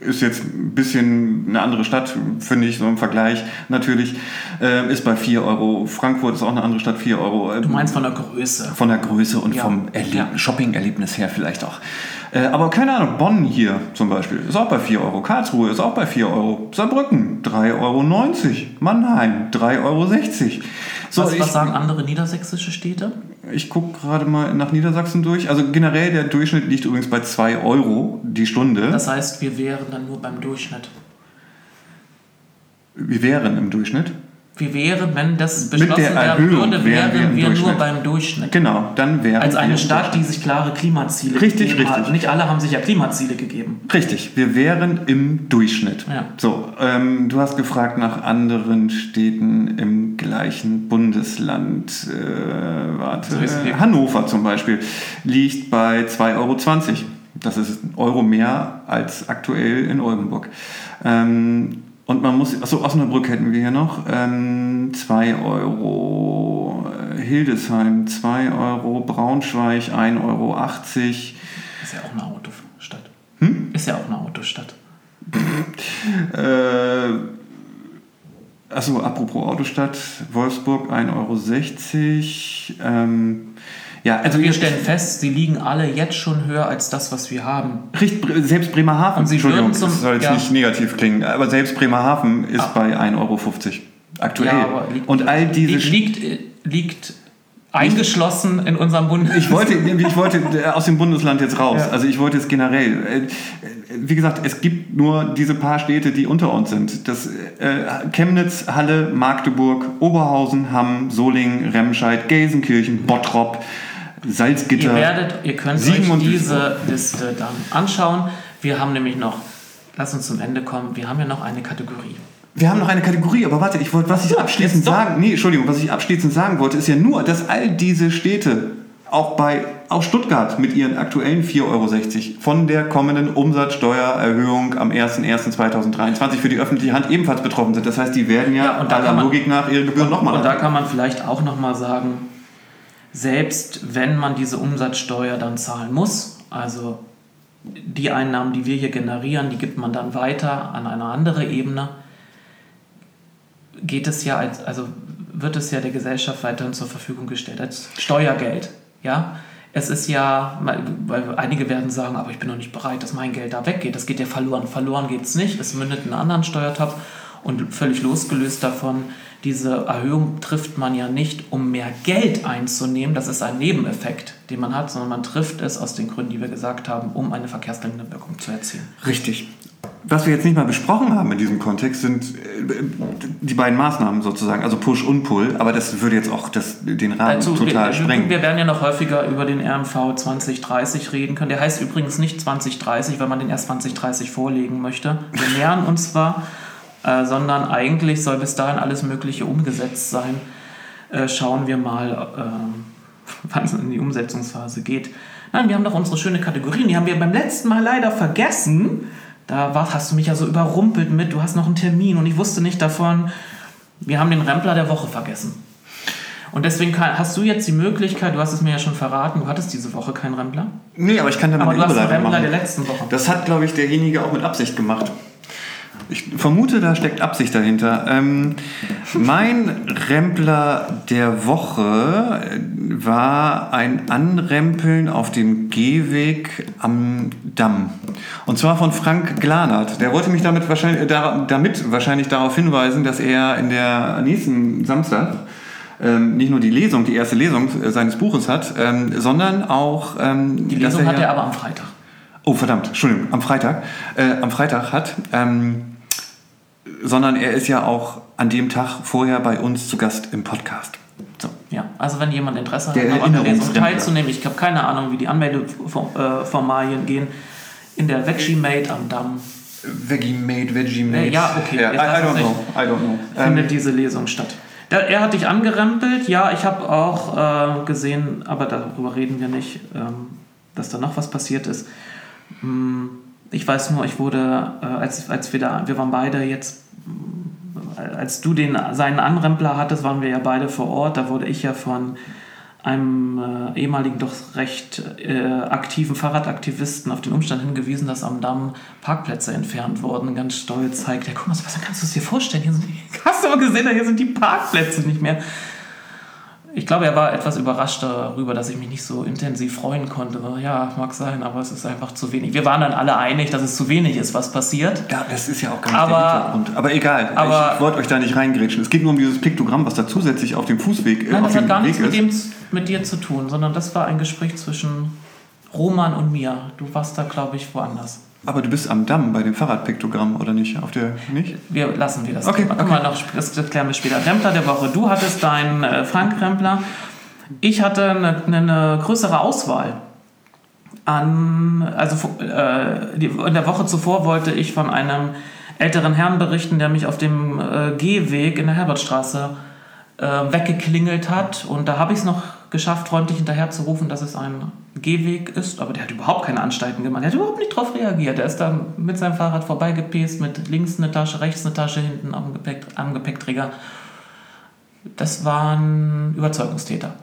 ist jetzt ein bisschen eine andere Stadt, finde ich, so im Vergleich natürlich, äh, ist bei 4 Euro. Frankfurt ist auch eine andere Stadt, 4 Euro. Du meinst von der Größe. Von der Größe und Ja. vom Erleb Ja. Shopping-Erlebnis her vielleicht auch. Äh, aber keine Ahnung, Bonn hier zum Beispiel ist auch bei 4 Euro. Karlsruhe ist auch bei 4 Euro. Saarbrücken 3,90 Euro. Mannheim 3,60 Euro. So, was, ich, was sagen andere niedersächsische Städte? ich gucke gerade mal nach Niedersachsen durch. Also generell der Durchschnitt liegt übrigens bei 2 Euro die Stunde. Das heißt, wir wären dann nur beim Durchschnitt. Wir wären im Durchschnitt. Wir wären, wenn das beschlossen werden würde, wären wir wären wir nur beim Durchschnitt. Genau, dann wären Als wir eine im Stadt, die sich klare Klimaziele Richtig, gegeben hat. richtig. Nicht alle haben sich ja Klimaziele gegeben. Richtig, wir wären im Durchschnitt. Ja. So, ähm, du hast gefragt nach anderen Städten im gleichen Bundesland. Äh, warte, äh, Hannover zum Beispiel liegt bei 2,20 Euro. Das ist ein Euro mehr als aktuell in Oldenburg. Ähm, und man muss, achso, Osnabrück hätten wir hier noch, ähm, 2 Euro, äh, Hildesheim 2 Euro, Braunschweig 1,80 Euro. Ist ja auch eine Autostadt. Hm? Ist ja auch eine Autostadt. Äh, achso, apropos Autostadt, Wolfsburg 1,60 Euro. Ähm, ja, Also wir stellen fest, sie liegen alle jetzt schon höher als das, was wir haben. Richt, selbst Bremerhaven, Und Sie Entschuldigung, zum- das soll jetzt ja. nicht negativ klingen, aber selbst Bremerhaven ist Ah. bei 1,50 Euro aktuell. Ja, aber liegt, Und all diese liegt, liegt, liegt eingeschlossen in unserem Bund. Ich wollte, ich wollte äh, aus dem Bundesland jetzt raus. Ja. Also ich wollte jetzt generell. äh, äh, Wie gesagt, es gibt nur diese paar Städte, die unter uns sind. Das äh, Chemnitz, Halle, Magdeburg, Oberhausen, Hamm, Solingen, Remscheid, Gelsenkirchen, Bottrop, Salzgitter. Ihr werdet, ihr könnt euch und diese Liste dann anschauen. Wir haben nämlich noch, lass uns zum Ende kommen, wir haben ja noch eine Kategorie. Wir haben noch eine Kategorie, aber warte, ich wollte, was ich abschließend sagen, nee, Entschuldigung, was ich abschließend sagen wollte, ist ja nur, dass all diese Städte, auch bei, auch Stuttgart mit ihren aktuellen 4,60 Euro von der kommenden Umsatzsteuererhöhung am 01.01.2023 für die öffentliche Hand ebenfalls betroffen sind. Das heißt, die werden ja, Ja, und da aller Logik nach ihre Gebühren nochmal Und da kann man vielleicht auch nochmal sagen, selbst wenn man diese Umsatzsteuer dann zahlen muss, also die Einnahmen, die wir hier generieren, die gibt man dann weiter an eine andere Ebene, geht es ja als, also wird es ja der Gesellschaft weiterhin zur Verfügung gestellt als Steuergeld. Ja? Es ist ja, weil einige werden sagen, aber ich bin noch nicht bereit, dass mein Geld da weggeht. Das geht ja verloren. Verloren geht es nicht. Es mündet in einen anderen Steuertopf. Und völlig losgelöst davon, diese Erhöhung trifft man ja nicht, um mehr Geld einzunehmen. Das ist ein Nebeneffekt, den man hat, sondern man trifft es aus den Gründen, die wir gesagt haben, um eine verkehrslenkende Wirkung zu erzielen. Richtig. Was wir jetzt nicht mal besprochen haben in diesem Kontext, sind äh, die beiden Maßnahmen sozusagen, also Push und Pull, aber das würde jetzt auch das, den Rahmen Also, total wir, sprengen. wir werden ja noch häufiger über den RMV 2030 reden können. Der heißt übrigens nicht 2030, weil man den erst 2030 vorlegen möchte. Wir nähern uns zwar, äh, sondern eigentlich soll bis dahin alles Mögliche umgesetzt sein. Äh, schauen wir mal, äh, wann es in die Umsetzungsphase geht. Nein, wir haben doch unsere schöne Kategorien. Die haben wir beim letzten Mal leider vergessen. Da war, hast du mich ja so überrumpelt mit, du hast noch einen Termin und ich wusste nicht davon. Wir haben den Rempler der Woche vergessen. Und deswegen kann, hast du jetzt die Möglichkeit, du hast es mir ja schon verraten, du hattest diese Woche keinen Rempler. Nee, aber ich kann da mal Aber eine du hast einen Überleitung Rempler machen. der letzten Woche. Das hat, glaube ich, derjenige auch mit Absicht gemacht. Ich vermute, da steckt Absicht dahinter. Ähm, mein Rempler der Woche äh, war ein Anrempeln auf dem Gehweg am Damm. Und zwar von Frank Glanert. Der wollte mich damit wahrscheinlich, äh, da- damit wahrscheinlich darauf hinweisen, dass er in der nächsten Samstag ähm, nicht nur die Lesung, die erste Lesung äh, seines Buches hat, ähm, sondern auch ähm, Die Lesung hat ja- er aber am Freitag. Oh, verdammt, Entschuldigung, am Freitag. Äh, am Freitag hat. Ähm, sondern er ist ja auch an dem Tag vorher bei uns zu Gast im Podcast. So, ja. Also wenn jemand Interesse Der hat, an der Lesung teilzunehmen, ich habe keine Ahnung, wie die Anmeldeformalien gehen, in der Vegemate am Damm Veggie Made, Veggie Made. Äh, ja, okay, Ja, I, I weiß don't ich know. I don't know. findet Ähm, diese Lesung statt. Er hat dich angerempelt, ja, ich habe auch äh, gesehen, aber darüber reden wir nicht, ähm, dass da noch was passiert ist. Hm, ich weiß nur, ich wurde, äh, als, als wir da, wir waren beide jetzt, äh, als du den, seinen Anrempler hattest, waren wir ja beide vor Ort, da wurde ich ja von einem äh, ehemaligen doch recht äh, aktiven Fahrradaktivisten auf den Umstand hingewiesen, dass am Damm Parkplätze entfernt wurden. Ganz stolz zeigt er, guck mal, Sebastian, kannst du es dir vorstellen? Hier sind hast du mal gesehen, hier sind die Parkplätze nicht mehr. Ich glaube, er war etwas überrascht darüber, dass ich mich nicht so intensiv freuen konnte. Ja, mag sein, aber es ist einfach zu wenig. Wir waren dann alle einig, dass es zu wenig ist, was passiert. ja, das ist ja auch gar nicht Aber- der Hintergrund. Aber egal, aber- ich wollte euch da nicht reingrätschen. Es geht nur um dieses Piktogramm, was da zusätzlich auf dem Fußweg äh, Nein, auf das hat gar Weg nichts mit, ist. dem, mit dir zu tun, sondern das war ein Gespräch zwischen Roman und mir. Du warst da, glaube ich, woanders. Aber du bist am Damm bei dem Fahrradpiktogramm, oder nicht? Auf der, nicht? Wir lassen wir das. Okay, Thema. Wir noch, das klären wir später. Rempler der Woche. Du hattest deinen äh, Frank Rempler. Ich hatte eine, eine größere Auswahl. An, also äh, die, in der Woche zuvor wollte ich von einem älteren Herrn berichten, der mich auf dem äh, Gehweg in der Herbertstraße äh, weggeklingelt hat. Und da habe ich es noch geschafft, freundlich hinterher zu rufen, dass es ein Gehweg ist. Aber der hat überhaupt keine Anstalten gemacht. Der hat überhaupt nicht darauf reagiert. Der ist dann mit seinem Fahrrad vorbeigepäst, mit links eine Tasche, rechts eine Tasche, hinten am, Gepäck, am Gepäckträger. Das waren Überzeugungstäter.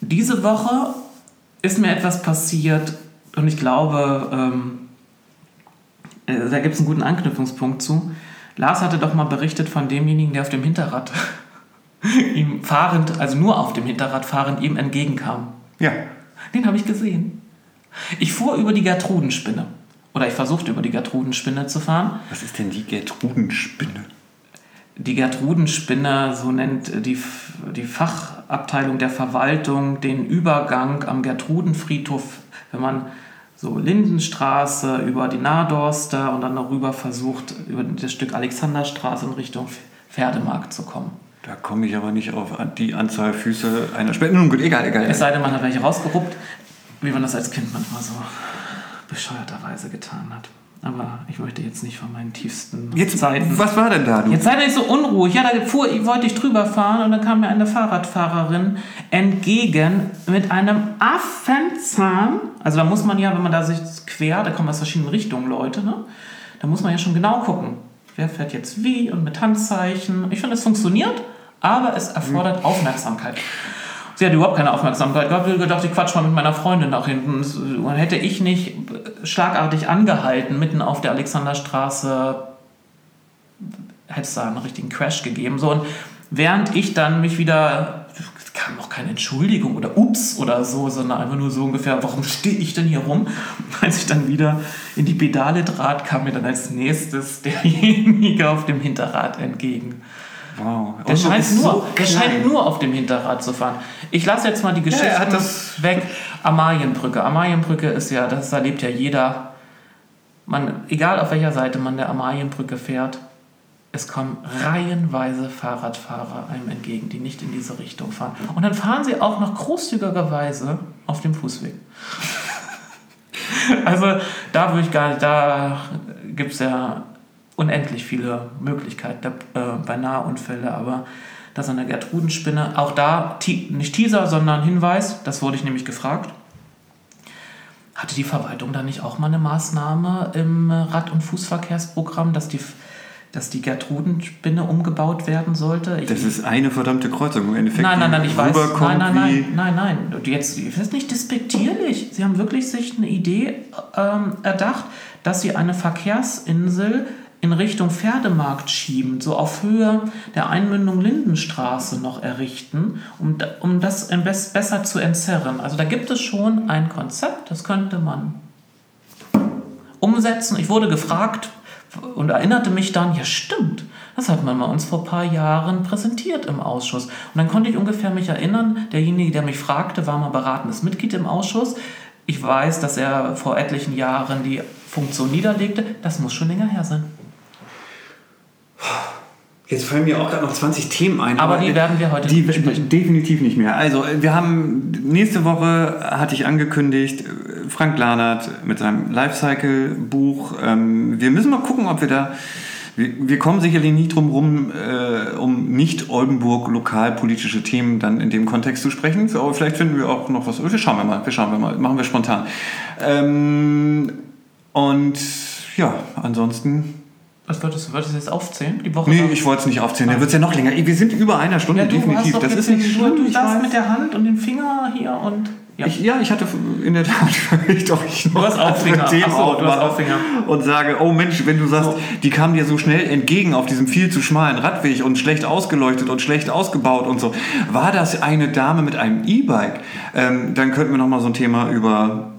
Diese Woche ist mir etwas passiert und ich glaube, ähm, äh, da gibt es einen guten Anknüpfungspunkt zu. Lars hatte doch mal berichtet von demjenigen, der auf dem Hinterrad ihm fahrend, also nur auf dem Hinterrad fahrend, ihm entgegenkam. Ja. Den habe ich gesehen. Ich fuhr über die Gertrudenspinne. Oder ich versuchte über die Gertrudenspinne zu fahren. Was ist denn die Gertrudenspinne? Die Gertrudenspinne, so nennt die, die Fachabteilung der Verwaltung den Übergang am Gertrudenfriedhof, wenn man so Lindenstraße über die Nahorster und dann noch rüber versucht, über das Stück Alexanderstraße in Richtung Pferdemarkt zu kommen. Da komme ich aber nicht auf die Anzahl Füße einer Spende. Nun gut, egal, egal. Es sei denn, man hat welche rausgeruppt, wie man das als Kind manchmal so bescheuerterweise getan hat. Aber ich möchte jetzt nicht von meinen tiefsten Jetzt, Zeiten. was war denn da? Du? Jetzt sei nicht so unruhig. Ja, da fuhr, wollte ich drüber fahren und dann kam mir eine Fahrradfahrerin entgegen mit einem Affenzahn. Also da muss man ja, wenn man da sich quer, da kommen aus verschiedenen Richtungen Leute, ne? Da muss man ja schon genau gucken, wer fährt jetzt wie und mit Handzeichen. Ich finde, es funktioniert, aber es erfordert Aufmerksamkeit. Sie hat überhaupt keine Aufmerksamkeit gehabt. Ich habe gedacht, ich quatsch mal mit meiner Freundin nach hinten. Und hätte ich nicht schlagartig angehalten, mitten auf der Alexanderstraße, hätte es da einen richtigen Crash gegeben. So, und während ich dann mich wieder, es kam auch keine Entschuldigung oder Ups oder so, sondern einfach nur so ungefähr, warum stehe ich denn hier rum? Als ich dann wieder in die Pedale trat, kam mir dann als nächstes derjenige auf dem Hinterrad entgegen. Wow. Der, scheint nur, so der scheint nur auf dem Hinterrad zu fahren. Ich lasse jetzt mal die Geschichte das- weg. Amalienbrücke. Amalienbrücke ist ja, das erlebt ja jeder. Man, egal auf welcher Seite man der Amalienbrücke fährt, es kommen reihenweise Fahrradfahrer einem entgegen, die nicht in diese Richtung fahren. Und dann fahren sie auch noch großzügigerweise auf dem Fußweg. also da würde ich gar nicht, da gibt es ja unendlich viele Möglichkeiten äh, bei Nahunfälle, aber dass an der Gertrudenspinne, auch da nicht Teaser, sondern Hinweis, das wurde ich nämlich gefragt, hatte die Verwaltung da nicht auch mal eine Maßnahme im Rad- und Fußverkehrsprogramm, dass die dass die Gertrudenspinne umgebaut werden sollte. Ich, das ist eine verdammte Kreuzung im Endeffekt. Nein, nein, nein, ich weiß. Nein, nein, nein, nein, nein. Jetzt, das ist nicht despektierlich. Sie haben wirklich sich eine Idee ähm, erdacht, dass sie eine Verkehrsinsel in Richtung Pferdemarkt schieben, so auf Höhe der Einmündung Lindenstraße noch errichten, um, um das besser zu entzerren. Also da gibt es schon ein Konzept, das könnte man umsetzen. Ich wurde gefragt, und erinnerte mich dann, ja stimmt, das hat man mal uns vor ein paar Jahren präsentiert im Ausschuss. Und dann konnte ich ungefähr mich erinnern, derjenige, der mich fragte, war mal beratendes Mitglied im Ausschuss. Ich weiß, dass er vor etlichen Jahren die Funktion niederlegte. Das muss schon länger her sein. Jetzt fallen mir auch gerade noch 20 Themen ein. Aber, aber die werden wir heute die, besprechen. Definitiv nicht mehr. Also, wir haben nächste Woche, hatte ich angekündigt, Frank Lahnert mit seinem Lifecycle-Buch. Ähm, wir müssen mal gucken, ob wir da. Wir, wir kommen sicherlich nicht drum rum, äh, um nicht Oldenburg lokalpolitische Themen dann in dem Kontext zu sprechen. Aber vielleicht finden wir auch noch was. Wir schauen wir mal. Wir schauen wir mal. Machen wir spontan. Ähm, und ja, ansonsten was würdest du, würdest du jetzt aufzählen? Die Woche nee, ich wollte es nicht aufzählen. Dann wird es ja noch länger. Wir sind über einer Stunde, ja, definitiv. das ist nicht schlimm. Du sagst mit der Hand und dem Finger hier und. Ja. Ich, ja, ich hatte in der Tat doch ich noch du hast Auffinger. Themen so, du Auffinger. und sage, oh Mensch, wenn du sagst, so. die kamen dir so schnell entgegen auf diesem viel zu schmalen Radweg und schlecht ausgeleuchtet und schlecht ausgebaut und so, war das eine Dame mit einem E-Bike? Ähm, dann könnten wir noch mal so ein Thema über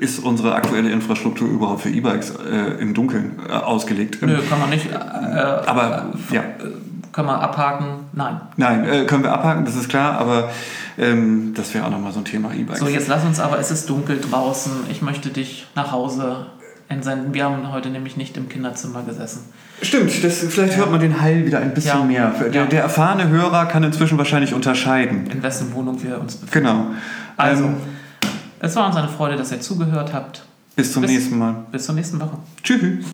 ist unsere aktuelle Infrastruktur überhaupt für E-Bikes äh, im Dunkeln äh, ausgelegt? Nö, kann man nicht. Äh, aber ja. Können wir abhaken? Nein. Nein, äh, können wir abhaken, das ist klar, aber ähm, das wäre auch nochmal so ein Thema E-Bikes. So, jetzt lass uns aber, es ist dunkel draußen. Ich möchte dich nach Hause entsenden. Wir haben heute nämlich nicht im Kinderzimmer gesessen. Stimmt, das, vielleicht hört man den Hall wieder ein bisschen ja. mehr. Der, der, erfahrene Hörer kann inzwischen wahrscheinlich unterscheiden. In wessen Wohnung wir uns befinden. Genau. Also. Ähm, es war uns eine Freude, dass ihr zugehört habt. Bis zum bis, nächsten Mal. Bis zur nächsten Woche. Tschüss.